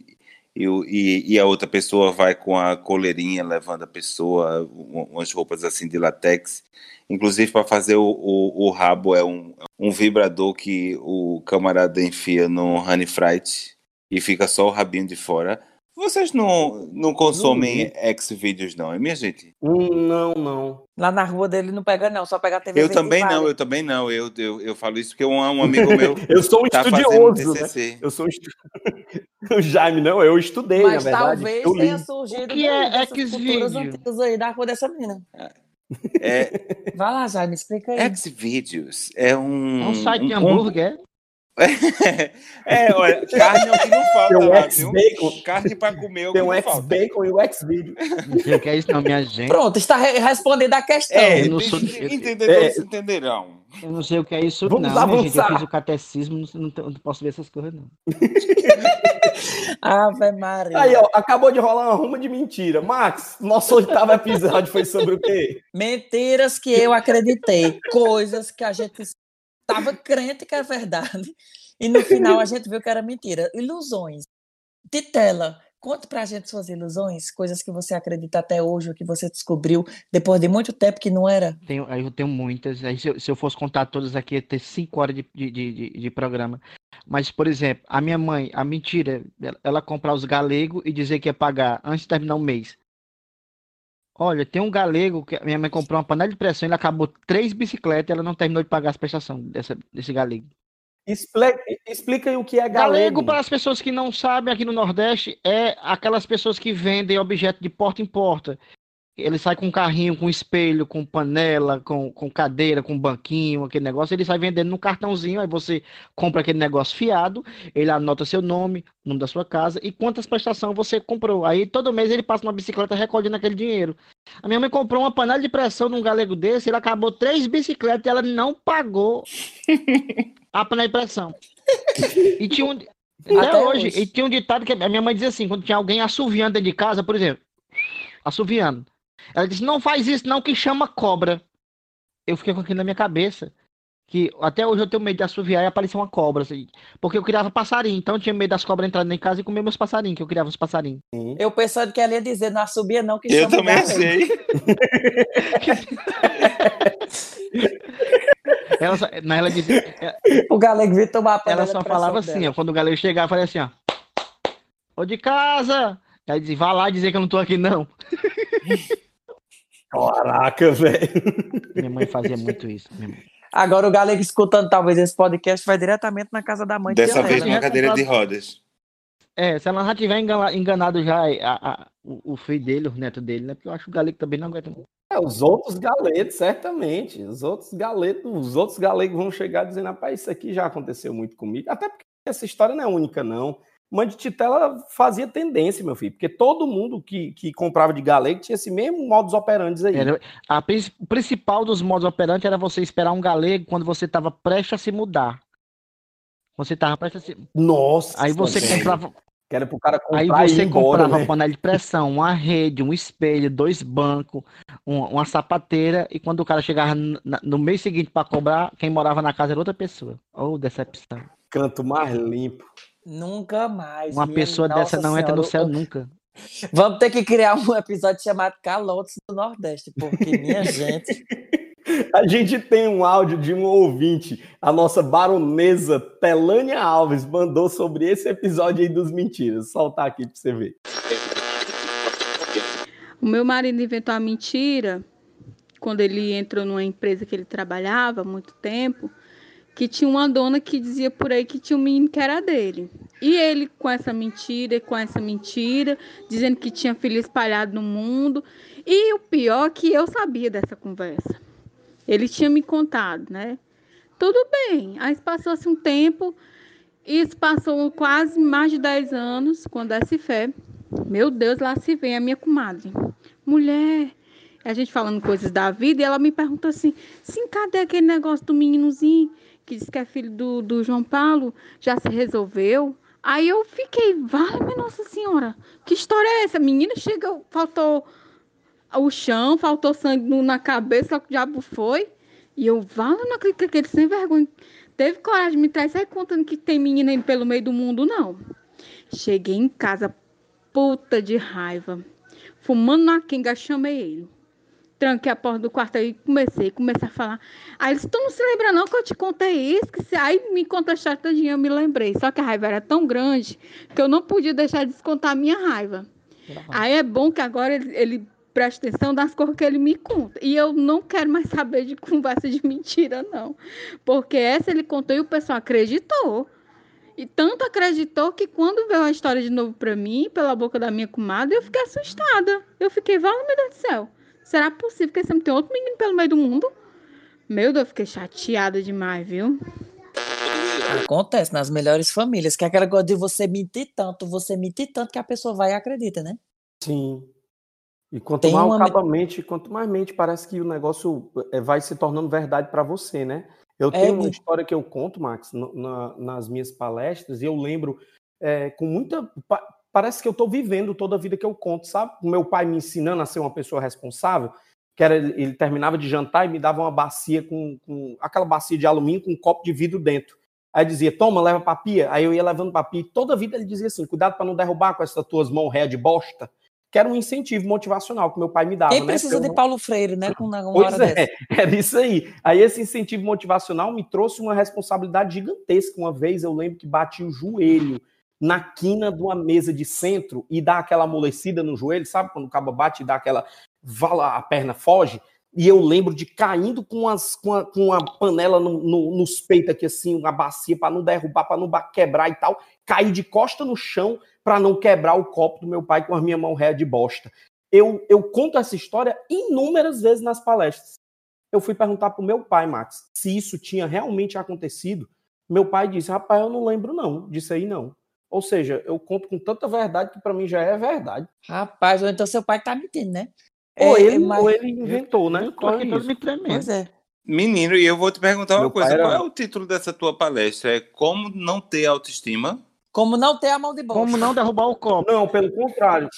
e, o, e, a outra pessoa vai com a coleirinha levando a pessoa, um- umas roupas assim de latex. Inclusive, para fazer o, o, o rabo é um, um vibrador que o camarada enfia no honey fright e fica só o rabinho de fora. Vocês não, não consomem X-Vídeos, não, é minha gente? Não, não. Lá na rua dele não pega, não, só pega a TV Eu também Vale. não, eu também não. Eu, eu, eu falo isso porque um, um amigo meu. Eu sou um tá estudioso, né? Eu sou um estu... O Jaime, não, eu estudei, Mas na verdade. talvez eu li. tenha surgido O que é daí, dessas culturas Xvideo? antigas aí da rua dessa menina. É, Vai lá, Jaime, explica aí. Xvideos é um. É um site de um- hambúrguer. é, olha, carne é o que não falta Tem um lá, viu? ex-bacon. Carne pra comer é o Tem que um não falta. ex-bacon e o ex-video. Não sei o que é isso, não, minha gente. Pronto, está re- respondida a questão. É, Eu não sou- entendedores É. entenderão. Eu não sei o que é isso, Vamos não. minha gente. Eu avançar. fiz o catecismo, não, não, não posso ver essas coisas, não. Ave Maria. Aí, ó, acabou de rolar uma ruma de mentira. Max, nosso oitavo episódio foi sobre o quê? Mentiras que eu acreditei, coisas que a gente estava crente que é verdade, e no final a gente viu que era mentira. Ilusões. Titela, conta pra gente suas ilusões, coisas que você acredita até hoje, ou que você descobriu depois de muito tempo que não era. Tenho, eu tenho muitas. Aí se, eu, se eu fosse contar todas aqui, ia ter cinco horas de, de, de, de- programa. Mas, por exemplo, a minha mãe, a mentira, ela comprar os galegos e dizer que ia pagar antes de terminar o mês. Olha, tem um galego que a minha mãe comprou uma panela de pressão, ele acabou três bicicletas e ela não terminou de pagar as prestações dessa, desse galego. Explica, explica aí o que é Galego, galego. para as pessoas que não sabem, aqui no Nordeste, é aquelas pessoas que vendem objeto de porta em porta. Ele sai com carrinho, com espelho, com panela, com, com cadeira, com banquinho, aquele negócio, ele sai vendendo no cartãozinho, aí você compra aquele negócio fiado, ele anota seu nome, o nome da sua casa e quantas prestações você comprou. Aí todo mês ele passa uma bicicleta recolhendo aquele dinheiro. A minha mãe comprou uma panela de pressão num galego desse, ele acabou três bicicletas e ela não pagou a panela de pressão. E tinha um. Até, Até hoje, hoje. e tinha um ditado que a minha mãe dizia assim, quando tinha alguém assoviando dentro de casa, por exemplo, assoviando. Ela disse, não faz isso não, que chama cobra. Eu fiquei com aquilo na minha cabeça. Que até hoje eu tenho medo de assoviar e aparecer uma cobra. Assim, porque eu criava passarinho, então eu tinha medo das cobras entrando em casa e comer meus passarinhos, que eu criava uns passarinhos. Eu pensando que ela ia dizer, não subia não, que Eu chama também achei. Ela, só, ela dizia, O galego veio tomar ela só falava assim, ó, quando o galego chegava, eu falei assim, ó. Ô de casa! Aí dizia, vá lá dizer que eu não tô aqui, não. Caraca, velho. Minha mãe fazia muito isso. Agora o galego escutando talvez esse podcast vai diretamente na casa da mãe Dessa vez né? numa cadeira de rodas. É, se ela já tiver engana- enganado já a- a- o, o filho dele, o neto dele, né? Porque eu acho que o galego também não aguenta. muito. É, os outros galetos, certamente. Os outros galetos, os outros galegos vão chegar dizendo, rapaz, isso aqui já aconteceu muito comigo. Até porque essa história não é única, não. Mãe de Titela fazia tendência, meu filho, porque todo mundo que, que comprava de galego tinha esse mesmo modus operandi aí. Era- a o principal dos modos operantes era você esperar um galego quando você estava prestes a se mudar. Você estava prestes a se. Nossa! Aí você comprava. Que era pro cara comprar Aí você embora, comprava né? panela de pressão, uma rede, um espelho, dois bancos, um- uma sapateira, e quando o cara chegava no mês seguinte para cobrar, quem morava na casa era outra pessoa. Oh, decepção. Canto mais limpo. Nunca mais. Uma minha pessoa Nossa dessa não entra no Senhora. céu nunca. Vamos ter que criar um episódio chamado Calotes do Nordeste, porque, minha gente. A gente tem um áudio de um ouvinte, a nossa baronesa Telânia Alves mandou sobre esse episódio aí dos mentiras. Soltar aqui pra você ver. O meu marido inventou a mentira quando ele entrou numa empresa que ele trabalhava há muito tempo, que tinha uma dona que dizia por aí que tinha um menino que era dele. E ele com essa mentira e com essa mentira, dizendo que tinha filho espalhado no mundo. E o pior é que eu sabia dessa conversa. Ele tinha me contado, né? Tudo bem. Aí passou-se um tempo, isso passou quase mais de 10 anos, quando essa fé. Meu Deus, lá se vem a minha comadre. Mulher, a gente falando coisas da vida, e ela me perguntou assim: sim, cadê aquele negócio do meninozinho que diz que é filho do, do João Paulo? Já se resolveu? Aí eu fiquei, vale, Nossa Senhora, que história é essa? Menina chega, faltou o chão, faltou sangue na cabeça, o diabo foi. E eu, vale, não acredito que aquele sem vergonha teve coragem de me trazer, sai contando que tem menina indo pelo meio do mundo, não. Cheguei em casa, puta de raiva. Fumando na quenga, chamei ele. Tranquei a porta do quarto aí, comecei, comecei a falar. Aí ele disse, tu não se lembra não que eu te contei isso? Que se... Aí me conta a história todinha, eu me lembrei. Só que a raiva era tão grande que eu não podia deixar de descontar a minha raiva. Aí é bom que agora ele, ele presta atenção das coisas que ele me conta. E eu não quero mais saber de conversa de mentira, não. Porque essa ele contou e o pessoal acreditou. E tanto acreditou que quando veio a história de novo pra mim, pela boca da minha comadre, eu fiquei assustada. Eu fiquei, vale, meu Deus do céu. Será possível que esse homem tem outro menino pelo meio do mundo? Meu Deus, eu fiquei chateada demais, viu? Acontece nas melhores famílias, que é aquela coisa de você mentir tanto, você mentir tanto que a pessoa vai e acredita, né? Sim. E quanto Tem mais uma o me- caba mente, quanto mais mente, parece que o negócio eh, vai se tornando verdade para você, né? Eu É, tenho uma me- história que eu conto, Max, na- nas minhas palestras, e eu lembro eh, com muita. Pa- parece que eu estou vivendo toda a vida que eu conto, sabe? O meu pai me ensinando a ser uma pessoa responsável, que era ele terminava de jantar e me dava uma bacia com, com aquela bacia de alumínio com um copo de vidro dentro. Aí dizia, toma, leva pra pia. Aí eu ia levando pra pia. E toda a vida ele dizia assim: cuidado para não derrubar com essas tuas mãos ré de bosta. Que era um incentivo motivacional que meu pai me dava. Quem né? precisa eu de Paulo Freire, né? Com uma Pois hora é, dessa. era isso aí. Aí esse incentivo motivacional me trouxe uma responsabilidade gigantesca. Uma vez eu lembro que bati o joelho na quina de uma mesa de centro e dá aquela amolecida no joelho, sabe? Quando o cabo bate e dá aquela. Vala, a perna foge. E eu lembro de caindo com, as, com, a, com a panela no- no- nos peitos aqui, assim, uma bacia, para não derrubar, para não quebrar e tal. Caí de costa no chão para não quebrar o copo do meu pai com a minha mão ré de bosta. eu, eu conto essa história inúmeras vezes nas palestras. Eu fui perguntar pro meu pai, Max, se isso tinha realmente acontecido. Meu pai disse: rapaz, eu não lembro não disso aí não. Ou seja, eu conto com tanta verdade que para mim já é verdade. Rapaz, ou então seu pai tá mentindo, né? Ou, É, ele, mas- ou ele inventou, né? Eu tô aqui todo me tremendo. Pois é. Menino, e eu vou te perguntar uma Meu pai coisa. era- Qual é o título dessa tua palestra? É Como Não Ter Autoestima? Como não ter a mão de bosta. Como não derrubar o copo? Não, pelo contrário.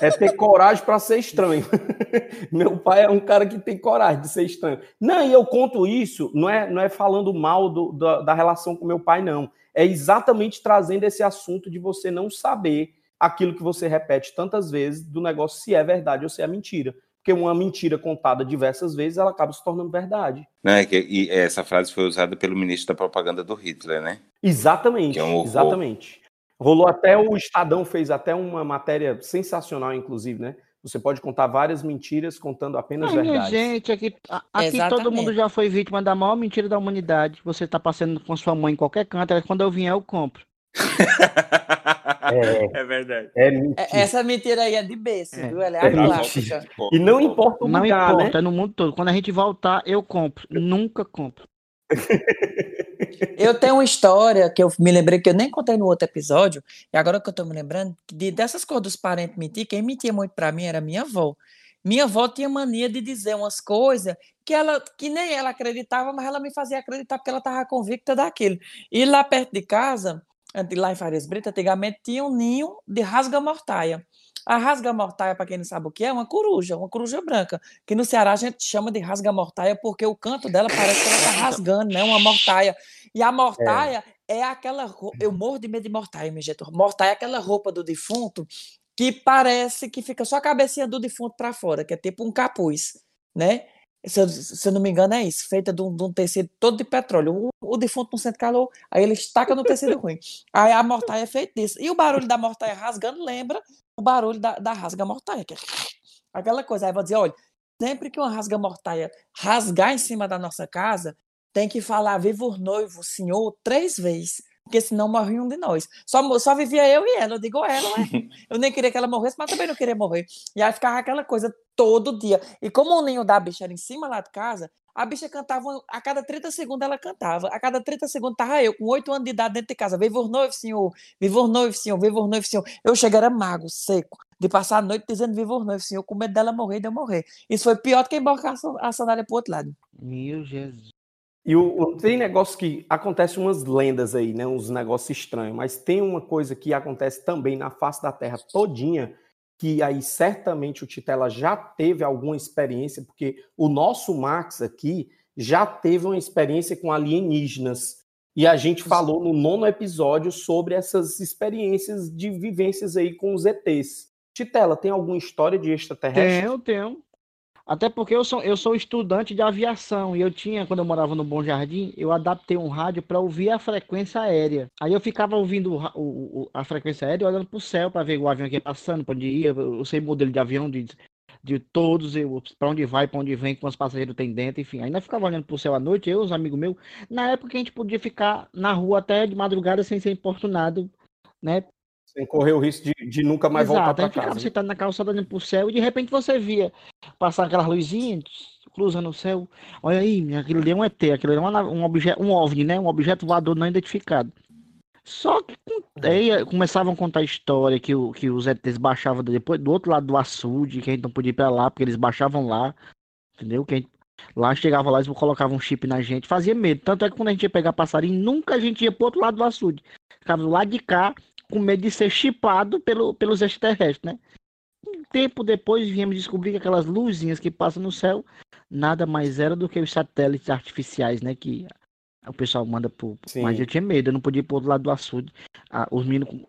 É ter coragem para ser estranho. Meu pai é um cara que tem coragem de ser estranho. Não, e eu conto isso, não é, não é falando mal do- da, da relação com meu pai, não. É exatamente trazendo esse assunto de você não saber aquilo que você repete tantas vezes do negócio se é verdade ou se é mentira. Porque uma mentira contada diversas vezes, ela acaba se tornando verdade. Né? Que, e essa frase foi usada pelo ministro da propaganda do Hitler, né? Exatamente, Que é um exatamente. Rolou até o Estadão fez até uma matéria sensacional, inclusive, né? Você pode contar várias mentiras contando apenas Ai, verdades. gente, aqui, aqui todo mundo já foi vítima da maior mentira da humanidade. Você tá passando com sua mãe em qualquer canto, aí quando eu vier eu compro. É, É verdade. é É- mentira. Essa mentira aí é de berço, É. viu? Ela é É clássica. E não importa o Não lugar, importa, né? é no mundo todo. Quando a gente voltar, eu compro. Nunca compro. Eu tenho uma história que eu me lembrei que eu nem contei no outro episódio, e agora que eu tô me lembrando, de, dessas coisas dos parentes mentir, quem mentia muito pra mim era minha avó. Minha avó tinha mania de dizer umas coisas que ela que nem ela acreditava, mas ela me fazia acreditar porque ela estava convicta daquilo. E lá perto de casa, lá em Farias Brito, antigamente tinha um ninho de rasga-mortaia. A rasga-mortaia, para quem não sabe o que é, é uma coruja, uma coruja branca, que no Ceará a gente chama de rasga-mortaia porque o canto dela parece que ela está rasgando, né? Uma mortaia. E a mortaia é, aquela. ro- Eu morro de medo de mortaia, meu jeito. Mortaia é aquela roupa do defunto que parece que fica só a cabecinha do defunto para fora, que é tipo um capuz, né? Se eu, se eu não me engano, é isso, feita de um, de um tecido todo de petróleo. O, o defunto não sente calor, aí ele estaca no tecido ruim. Aí a mortaia é feita disso. E o barulho da mortaia rasgando lembra o barulho da, da rasga-mortaia, que é aquela coisa. Aí eu vou dizer, olha, sempre que uma rasga-mortaia rasgar em cima da nossa casa, tem que falar viva o noivo, senhor, três vezes, porque senão morre um de nós. Só, só vivia eu e ela, eu digo ela, ué. eu nem queria que ela morresse, mas também não queria morrer. E aí ficava aquela coisa todo dia. E como o ninho da bicha era em cima lá de casa, a bicha cantava, a cada 30 segundos ela cantava, a cada 30 segundos tava eu, com 8 anos de idade dentro de casa, viva o noivo, senhor, viva o noivo, senhor, viva o noivo, senhor. Eu cheguei, era mago, seco, de passar a noite dizendo viva o noivo, senhor, com medo dela morrer e de eu morrer. Isso foi pior do que embarcar a sandália pro outro lado. Meu Jesus. E o, tem negócio que acontece umas lendas aí, né? Uns negócios estranhos, mas tem uma coisa que acontece também na face da Terra todinha, que aí certamente o Titela já teve alguma experiência, porque o nosso Max aqui já teve uma experiência com alienígenas. E a gente falou no nono episódio sobre essas experiências de vivências aí com os ETs. Titela, tem alguma história de extraterrestre? Tenho, tenho. Até porque eu sou, eu sou estudante de aviação e eu tinha, quando eu morava no Bom Jardim, eu adaptei um rádio para ouvir a frequência aérea. Aí eu ficava ouvindo o o- o- a frequência aérea, olhando para o céu para ver o avião que passando, para onde ia. Eu sei modelo de avião de, de todos, para onde vai, para onde vem, quantos passageiros tem dentro, enfim. Nós ficava olhando para o céu à noite, eu, os amigos meus. Na época a gente podia ficar na rua até de madrugada sem ser importunado, né? Sem correr o risco de, de nunca mais voltar Exato, para aí ficava casa. né? sentado na calçada olhando pro céu e de repente você via passar aquelas luzinhas cruzando o céu. Olha aí, aquilo ali é um ET, aquilo ali é uma um objeto, um OVNI, né? Um objeto voador não identificado. Só que com- aí eh, começavam a contar a história que, o, que os ETs baixavam depois do outro lado do açude, que a gente não podia ir pra lá, porque eles baixavam lá, entendeu? Que gente- lá chegava lá, eles colocavam um chip na gente, fazia medo. Tanto é que quando a gente ia pegar passarinho, nunca a gente ia pro outro lado do açude. Ficava do lado de cá, com medo de ser chipado pelo, pelos extraterrestres, né? Um tempo depois viemos descobrir que aquelas luzinhas que passam no céu nada mais era do que os satélites artificiais, né? Que o pessoal manda pro. Sim. Mas eu tinha medo, eu não podia ir pro outro lado do açude. Ah, os meninos. com-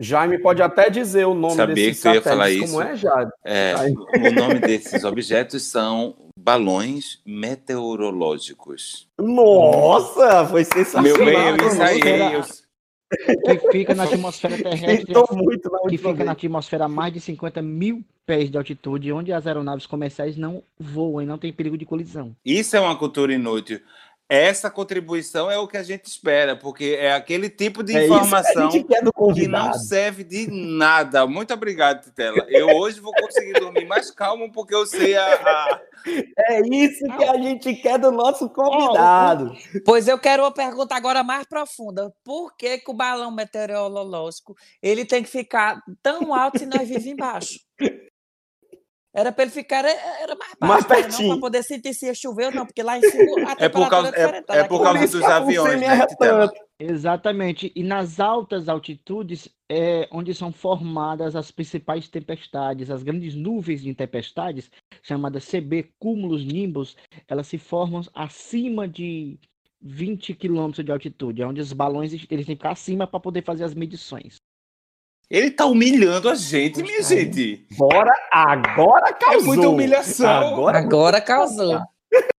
Jaime pode até dizer o nome Sabia desses que tu ia falar satélites. Como isso. é, Jade? É, Ai. o nome desses objetos são balões meteorológicos. Nossa, foi sensacional. Meu bem, eu ensaiei. eu- Que fica na atmosfera terrestre. Muito na que fica na vez. atmosfera a mais de 50 mil pés de altitude, onde as aeronaves comerciais não voam e não tem perigo de colisão. Isso é uma cultura inútil. Essa contribuição é o que a gente espera, porque é aquele tipo de É que informação do que não serve de nada. Muito obrigado, Titela. Eu hoje vou conseguir dormir mais calmo porque eu sei a. a- É isso que a gente quer do nosso convidado. Pois eu quero uma pergunta agora mais profunda. Por que, que o balão meteorológico ele tem que ficar tão alto se nós vivemos embaixo? Era para ele ficar era mais Mais baixo, né? não pertinho. para poder sentir se ia chover ou não, porque lá em cima a É por temperatura causa, é diferente. é, é por causa dos aviões, né? Exatamente. E nas altas altitudes é onde são formadas as principais tempestades, as grandes nuvens de tempestades, chamadas CB, cúmulos nimbus, elas se formam acima de 20 quilômetros de altitude, é onde os balões eles têm que ficar acima para poder fazer as medições. Ele tá humilhando a gente, minha gente. Bora, agora causou. É muita humilhação. Agora, Agora causou.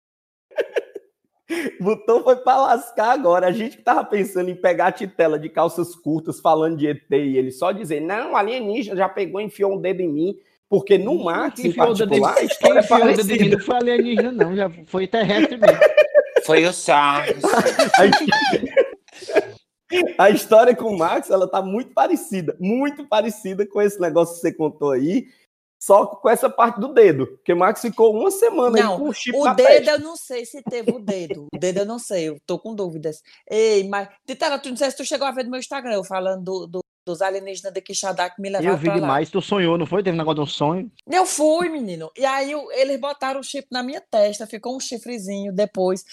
Botou foi pra lascar agora. A gente que tava pensando em pegar a titela de calças curtas falando de ET e ele só dizer, não, alienígena já pegou e enfiou um dedo em mim. Porque no Max, em Enfiou o dedo em- particular, a é enfiou o dedo em mim não foi alienígena, não, já foi terrestre mesmo. Foi o Charles. A história com o Max, ela tá muito parecida, muito parecida com esse negócio que você contou aí, só com essa parte do dedo, porque o Max ficou uma semana aí Não, com o chip o dedo testa. eu não sei se teve o dedo. O dedo eu não sei, eu tô com dúvidas. Ei, mas, Titela, tu não sei se tu chegou a ver no meu Instagram, eu falando do- do- dos alienígenas de Quixadá que me levaram Eu vi pra lá. demais, tu sonhou, não foi? Teve um negócio de um sonho. Eu fui, menino. E aí eu- eles botaram o chip na minha testa, ficou um chifrezinho depois.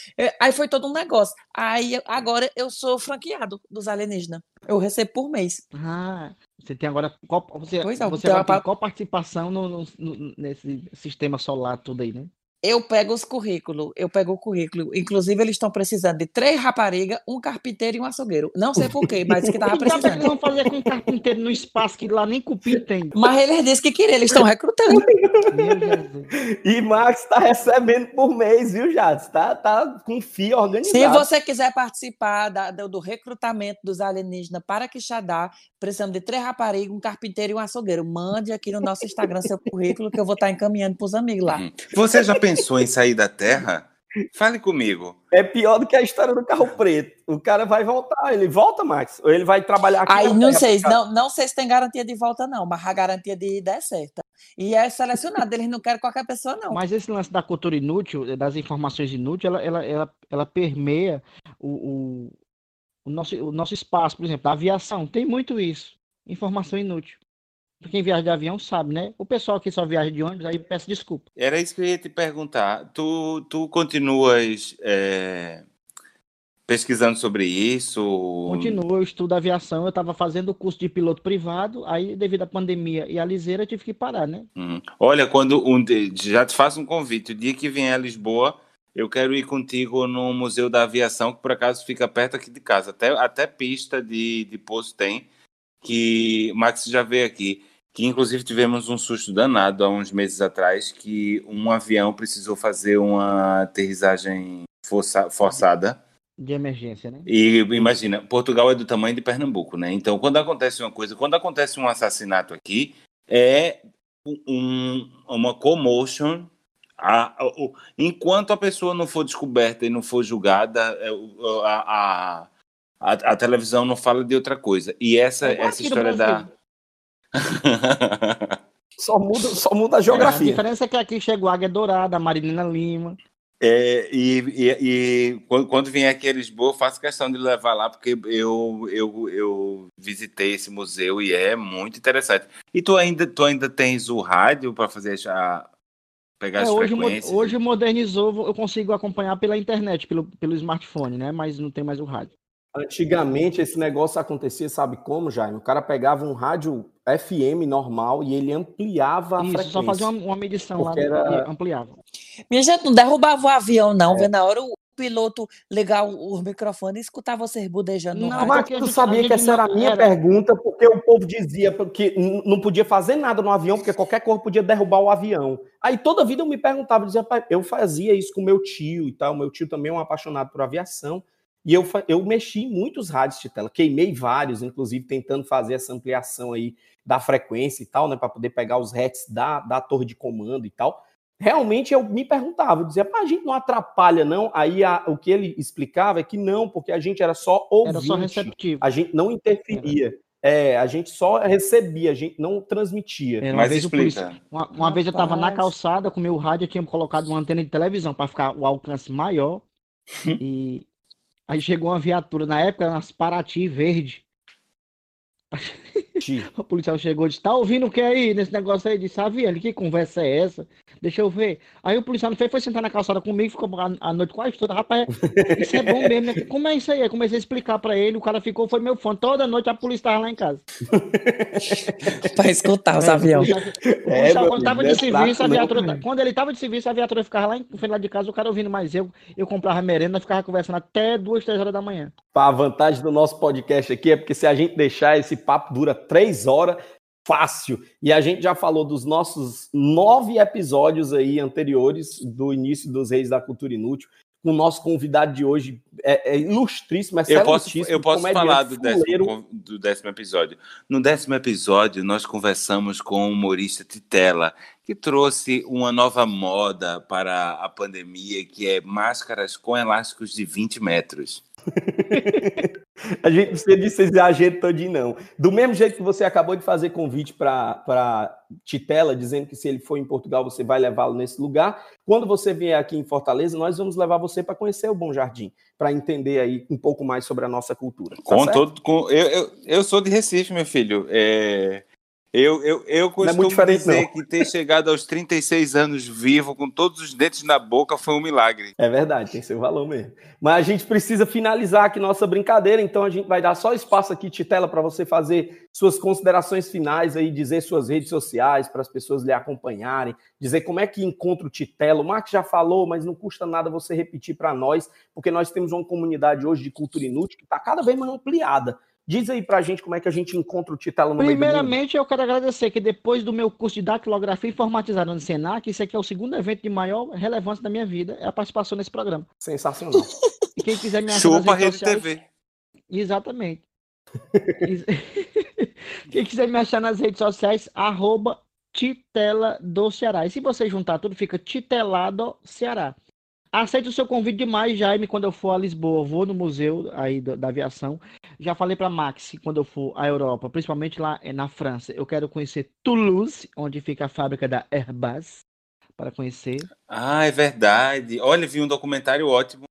Aí foi todo um negócio. Aí agora eu sou franqueado dos alienígenas. Eu recebo por mês. Ah, você tem agora. Qual, você Pois é, você agora pa- qual participação no, no- no- nesse sistema solar tudo aí, né? Eu pego os currículos, eu pego o currículo. Inclusive, eles estão precisando de três raparigas, um carpinteiro e um açougueiro. Não sei por quê, mas que tava Que diabo é que precisando. eles vão fazer com um carpinteiro no espaço que lá nem cupim tem? Mas eles disseram que queriam, eles estão recrutando. E Max tá recebendo por mês, viu, Jades? Tá, tá com FIA organizado. Se você quiser participar da- do, do recrutamento dos alienígenas para Quixadá, precisamos de três raparigas, um carpinteiro e um açougueiro. Mande aqui no nosso Instagram seu currículo que eu vou estar encaminhando para os amigos lá. Você já pensou em sair da Terra? Fale comigo. É pior do que a história do carro preto. O cara vai voltar, ele volta, Max? Ou ele vai trabalhar aqui Aí não sei, não, não sei se tem garantia de volta, não, mas a garantia de ida é certa. E é selecionado, eles não querem qualquer pessoa, não. Mas esse lance da cultura inútil, das informações inúteis, ela, ela, ela, ela permeia o, o, o nosso, o nosso espaço, por exemplo, da aviação. Tem muito isso. Informação inútil. Quem viaja de avião sabe, né? O pessoal que só viaja de ônibus, aí peço desculpa. Era isso que eu ia te perguntar. Tu, tu continuas é, pesquisando sobre isso? Continuo, eu estudo aviação, eu estava fazendo o curso de piloto privado, aí devido à pandemia e à liseira, eu tive que parar, né? Uhum. Olha, quando um já te faço um convite. O dia que vier a Lisboa, eu quero ir contigo no Museu da Aviação, que por acaso fica perto aqui de casa. Até, até pista de, de pouso tem, que o Max já veio aqui. Que inclusive tivemos um susto danado há uns meses atrás, que um avião precisou fazer uma aterrissagem força- forçada. De emergência, né? E imagina, Portugal é do tamanho de Pernambuco, né? Então, quando acontece uma coisa, quando acontece um assassinato aqui, é um, uma commotion. A- a- o- enquanto a pessoa não for descoberta e não for julgada, é, a, a, a, a televisão não fala de outra coisa. E essa, É essa história da. Só muda, só muda a A geografia. diferença é que aqui chegou a Águia Dourada, a Marilina Lima. É, e, e, e quando, quando vier aqui a Lisboa, eu faço questão de levar lá, porque eu, eu, eu visitei esse museu e é muito interessante. E tu ainda, tu ainda tens o rádio para fazer a, pegar É, as hoje, frequências? hoje modernizou, eu consigo acompanhar pela internet, pelo, pelo smartphone, né? Mas não tem mais o rádio. Antigamente esse negócio acontecia, sabe como, Jaime? O cara pegava um rádio FM normal e ele ampliava a Isso, frequência. só fazia uma, uma medição lá era- ampliava. Minha gente, não derrubava o avião, não. É. Vê na hora o piloto ligar o, o microfone e escutar vocês budejando no Não, rádio. Mas tu gente- sabia que essa era a minha era- pergunta, porque o povo dizia que não podia fazer nada no avião, porque qualquer coisa podia derrubar o avião. Aí toda vida eu me perguntava, eu dizia, eu fazia isso com meu tio e tal. Meu tio também é um apaixonado por aviação. E eu, eu mexi em muitos rádios de tela, queimei vários, inclusive tentando fazer essa ampliação aí da frequência e tal, né, para poder pegar os hertz da, da torre de comando e tal. realmente eu me perguntava, eu dizia, pá, a gente não atrapalha, não? Aí a- o que ele explicava é que não, porque a gente era só ouvinte, Era só receptivo. a gente não interferia. É, a gente só recebia, a gente não transmitia. Era uma Mas vez explica. Uma, uma vez eu tava na calçada com o meu rádio, eu tinha colocado uma antena de televisão para ficar o alcance maior. e aí chegou uma viatura, na época, umas Paraty verde. O policial chegou e disse: Tá ouvindo o que aí nesse negócio aí? Disse: ele, que conversa é essa? Deixa eu ver. Aí o policial não fez, foi sentar na calçada comigo, ficou a, a noite quase toda. Rapaz, isso é bom mesmo, né? Como é isso aí? Eu comecei a explicar pra ele, o cara ficou, foi meu fã. Toda noite a polícia tava lá em casa. Pra escutar os É, aviões. O policial, o É, meu quando tava de é serviço, a viatura. também. Quando ele tava de serviço, a viatura ficava lá em no final de casa, o cara ouvindo mais eu. Eu comprava merenda, ficava conversando até duas, três horas da manhã. A vantagem do nosso podcast aqui é porque se a gente deixar esse papo dura três horas, fácil. E a gente já falou dos nossos nove episódios aí anteriores do início dos Reis da Cultura Inútil. O nosso convidado de hoje é, é ilustríssimo, é Eu posso, eu posso comediante falar do fuleiro. décimo, do décimo episódio. No décimo episódio, nós conversamos com o humorista Titela, que trouxe uma nova moda para a pandemia, que é máscaras com elásticos de 20 metros. A gente não precisa desse exagero todinho, não. Do mesmo jeito que você acabou de fazer convite para Titela, dizendo que se ele for em Portugal, você vai levá-lo nesse lugar. Quando você vier aqui em Fortaleza, nós vamos levar você para conhecer o Bom Jardim, para entender aí um pouco mais sobre a nossa cultura. Tá Com certo? todo, com, eu, eu, eu sou de Recife, meu filho. É, eu, eu, eu é costumo diferente, dizer não. que ter chegado aos 36 anos vivo, com todos os dentes na boca, foi um milagre. É verdade, tem seu valor mesmo. Mas a gente precisa finalizar aqui nossa brincadeira, então a gente vai dar só espaço aqui, Titela, para você fazer suas considerações finais aí, dizer suas redes sociais para as pessoas lhe acompanharem, dizer como é que encontra o Titela. O Marcos já falou, mas não custa nada você repetir para nós, porque nós temos uma comunidade hoje de cultura inútil que está cada vez mais ampliada. Diz aí pra gente como é que a gente encontra o Titela no meio do mundo. Primeiramente, eu quero agradecer que depois do meu curso de datilografia informatizada no Senac, isso aqui é o segundo evento de maior relevância da minha vida, é a participação nesse programa. Sensacional. E quem quiser me achar nas Chupa a redes Rede sociais, TV. Exatamente. Ex- Quem quiser me achar nas redes sociais, arroba Titela do Ceará. E se você juntar tudo, fica Titelado Ceará. Aceito o seu convite demais, Jaime, quando eu for a Lisboa. Vou no museu aí da, da aviação. Já falei para Max, quando eu for à Europa, principalmente lá eh, na França, eu quero conhecer Toulouse, onde fica a fábrica da Airbus, para conhecer. Ah, é verdade. Olha, vi um documentário ótimo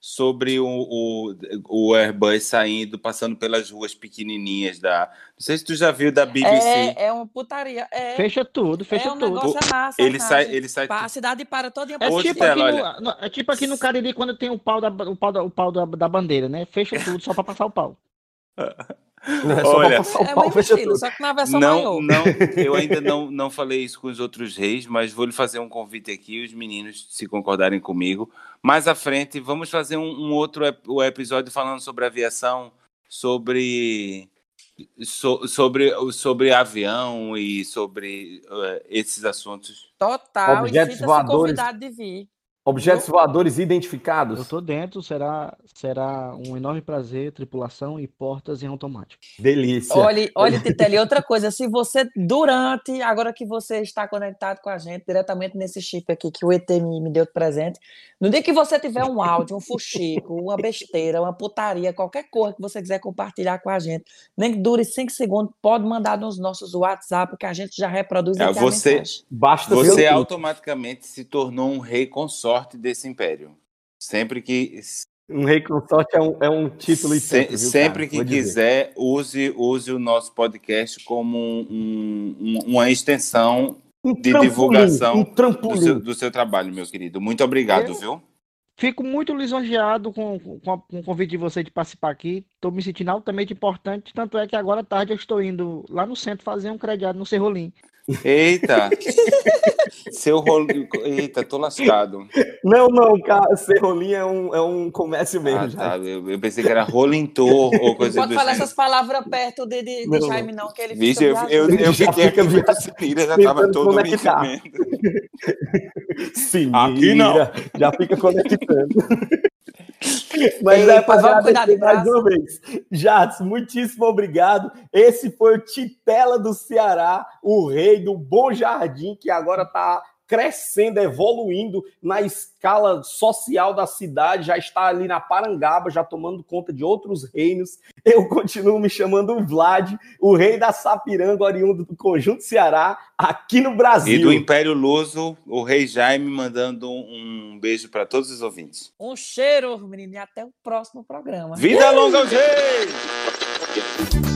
sobre o, o, o Airbus saindo, passando pelas ruas pequenininhas da. Não sei se tu já viu da BBC. É, é uma putaria. É, Fecha tudo, fecha é um tudo. negócio é massa. Ele sabe? sai, ele sai. A cidade para toda É tipo, olha. no, no- é tipo aqui no Cariri quando tem o pau da, o pau da, o pau da, da bandeira, né? Fecha tudo só para passar o pau. É só Olha, É o mesmo estilo, só que na versão Não, maior. não, eu ainda não, não falei isso com os outros reis, mas vou lhe fazer um convite aqui, os meninos, se concordarem comigo. Mais à frente, vamos fazer um, um outro episódio falando sobre aviação, sobre so- sobre sobre avião e sobre eh, esses assuntos. Total, Objetos e sinta-se voadores. convidado de vir. Objetos voadores identificados. Eu tô dentro, será, será um enorme prazer, tripulação e portas em automático. Delícia. Olha, olha, Titelli, outra coisa, se você, durante, agora que você está conectado com a gente, diretamente nesse chip aqui que o ET me, me deu de presente, no dia que você tiver um áudio, um fuxico, uma besteira, uma putaria, qualquer coisa que você quiser compartilhar com a gente, nem que dure cinco segundos, pode mandar nos nossos WhatsApp, que a gente já reproduz É, aqui a você- mensagem. Basta Você automaticamente se tornou um rei consorte desse império. Sempre que Um rei consorte é um, é um título e Se- viu, sempre cara? que Vou dizer. quiser, use, use o nosso podcast como um- um- uma extensão Um de divulgação Um do seu, do seu trabalho, meu querido. Muito obrigado, Eu- viu? Fico muito lisonjeado com, com, a- com o convite de você de participar aqui. Estou me sentindo altamente importante. Tanto é que agora à tarde eu estou indo lá no centro fazer um crediário no Serrolim. Eita! Seu rolo. Eita, tô lascado. Não, não, cara, Serrolim é um, é um comércio mesmo. Ah, já. tá. Eu, eu pensei que era rolintor ou Não coisa pode do falar gênero. essas palavras perto de, de, de Não, não. Jaime, não, que ele Vixe, fica eu, eu, eu fiquei aqui via- pira, já tava todo me conectar. tremendo. Se Aqui não. Já fica conectando. Mas Ei, é para vamos mais uma vez. Jats, muitíssimo obrigado. Esse foi o Titela do Ceará, o rei do Bom Jardim, que agora está crescendo, evoluindo na escala social da cidade, já está ali na Parangaba, já tomando conta de outros reinos. Eu continuo me chamando Vlad, o rei da Sapiranga, oriundo do Conjunto Ceará, aqui no Brasil. E do Império Luso, o rei Jaime mandando um beijo para todos os ouvintes. Um cheiro, menino, e até o próximo programa. Vida longa aos reis!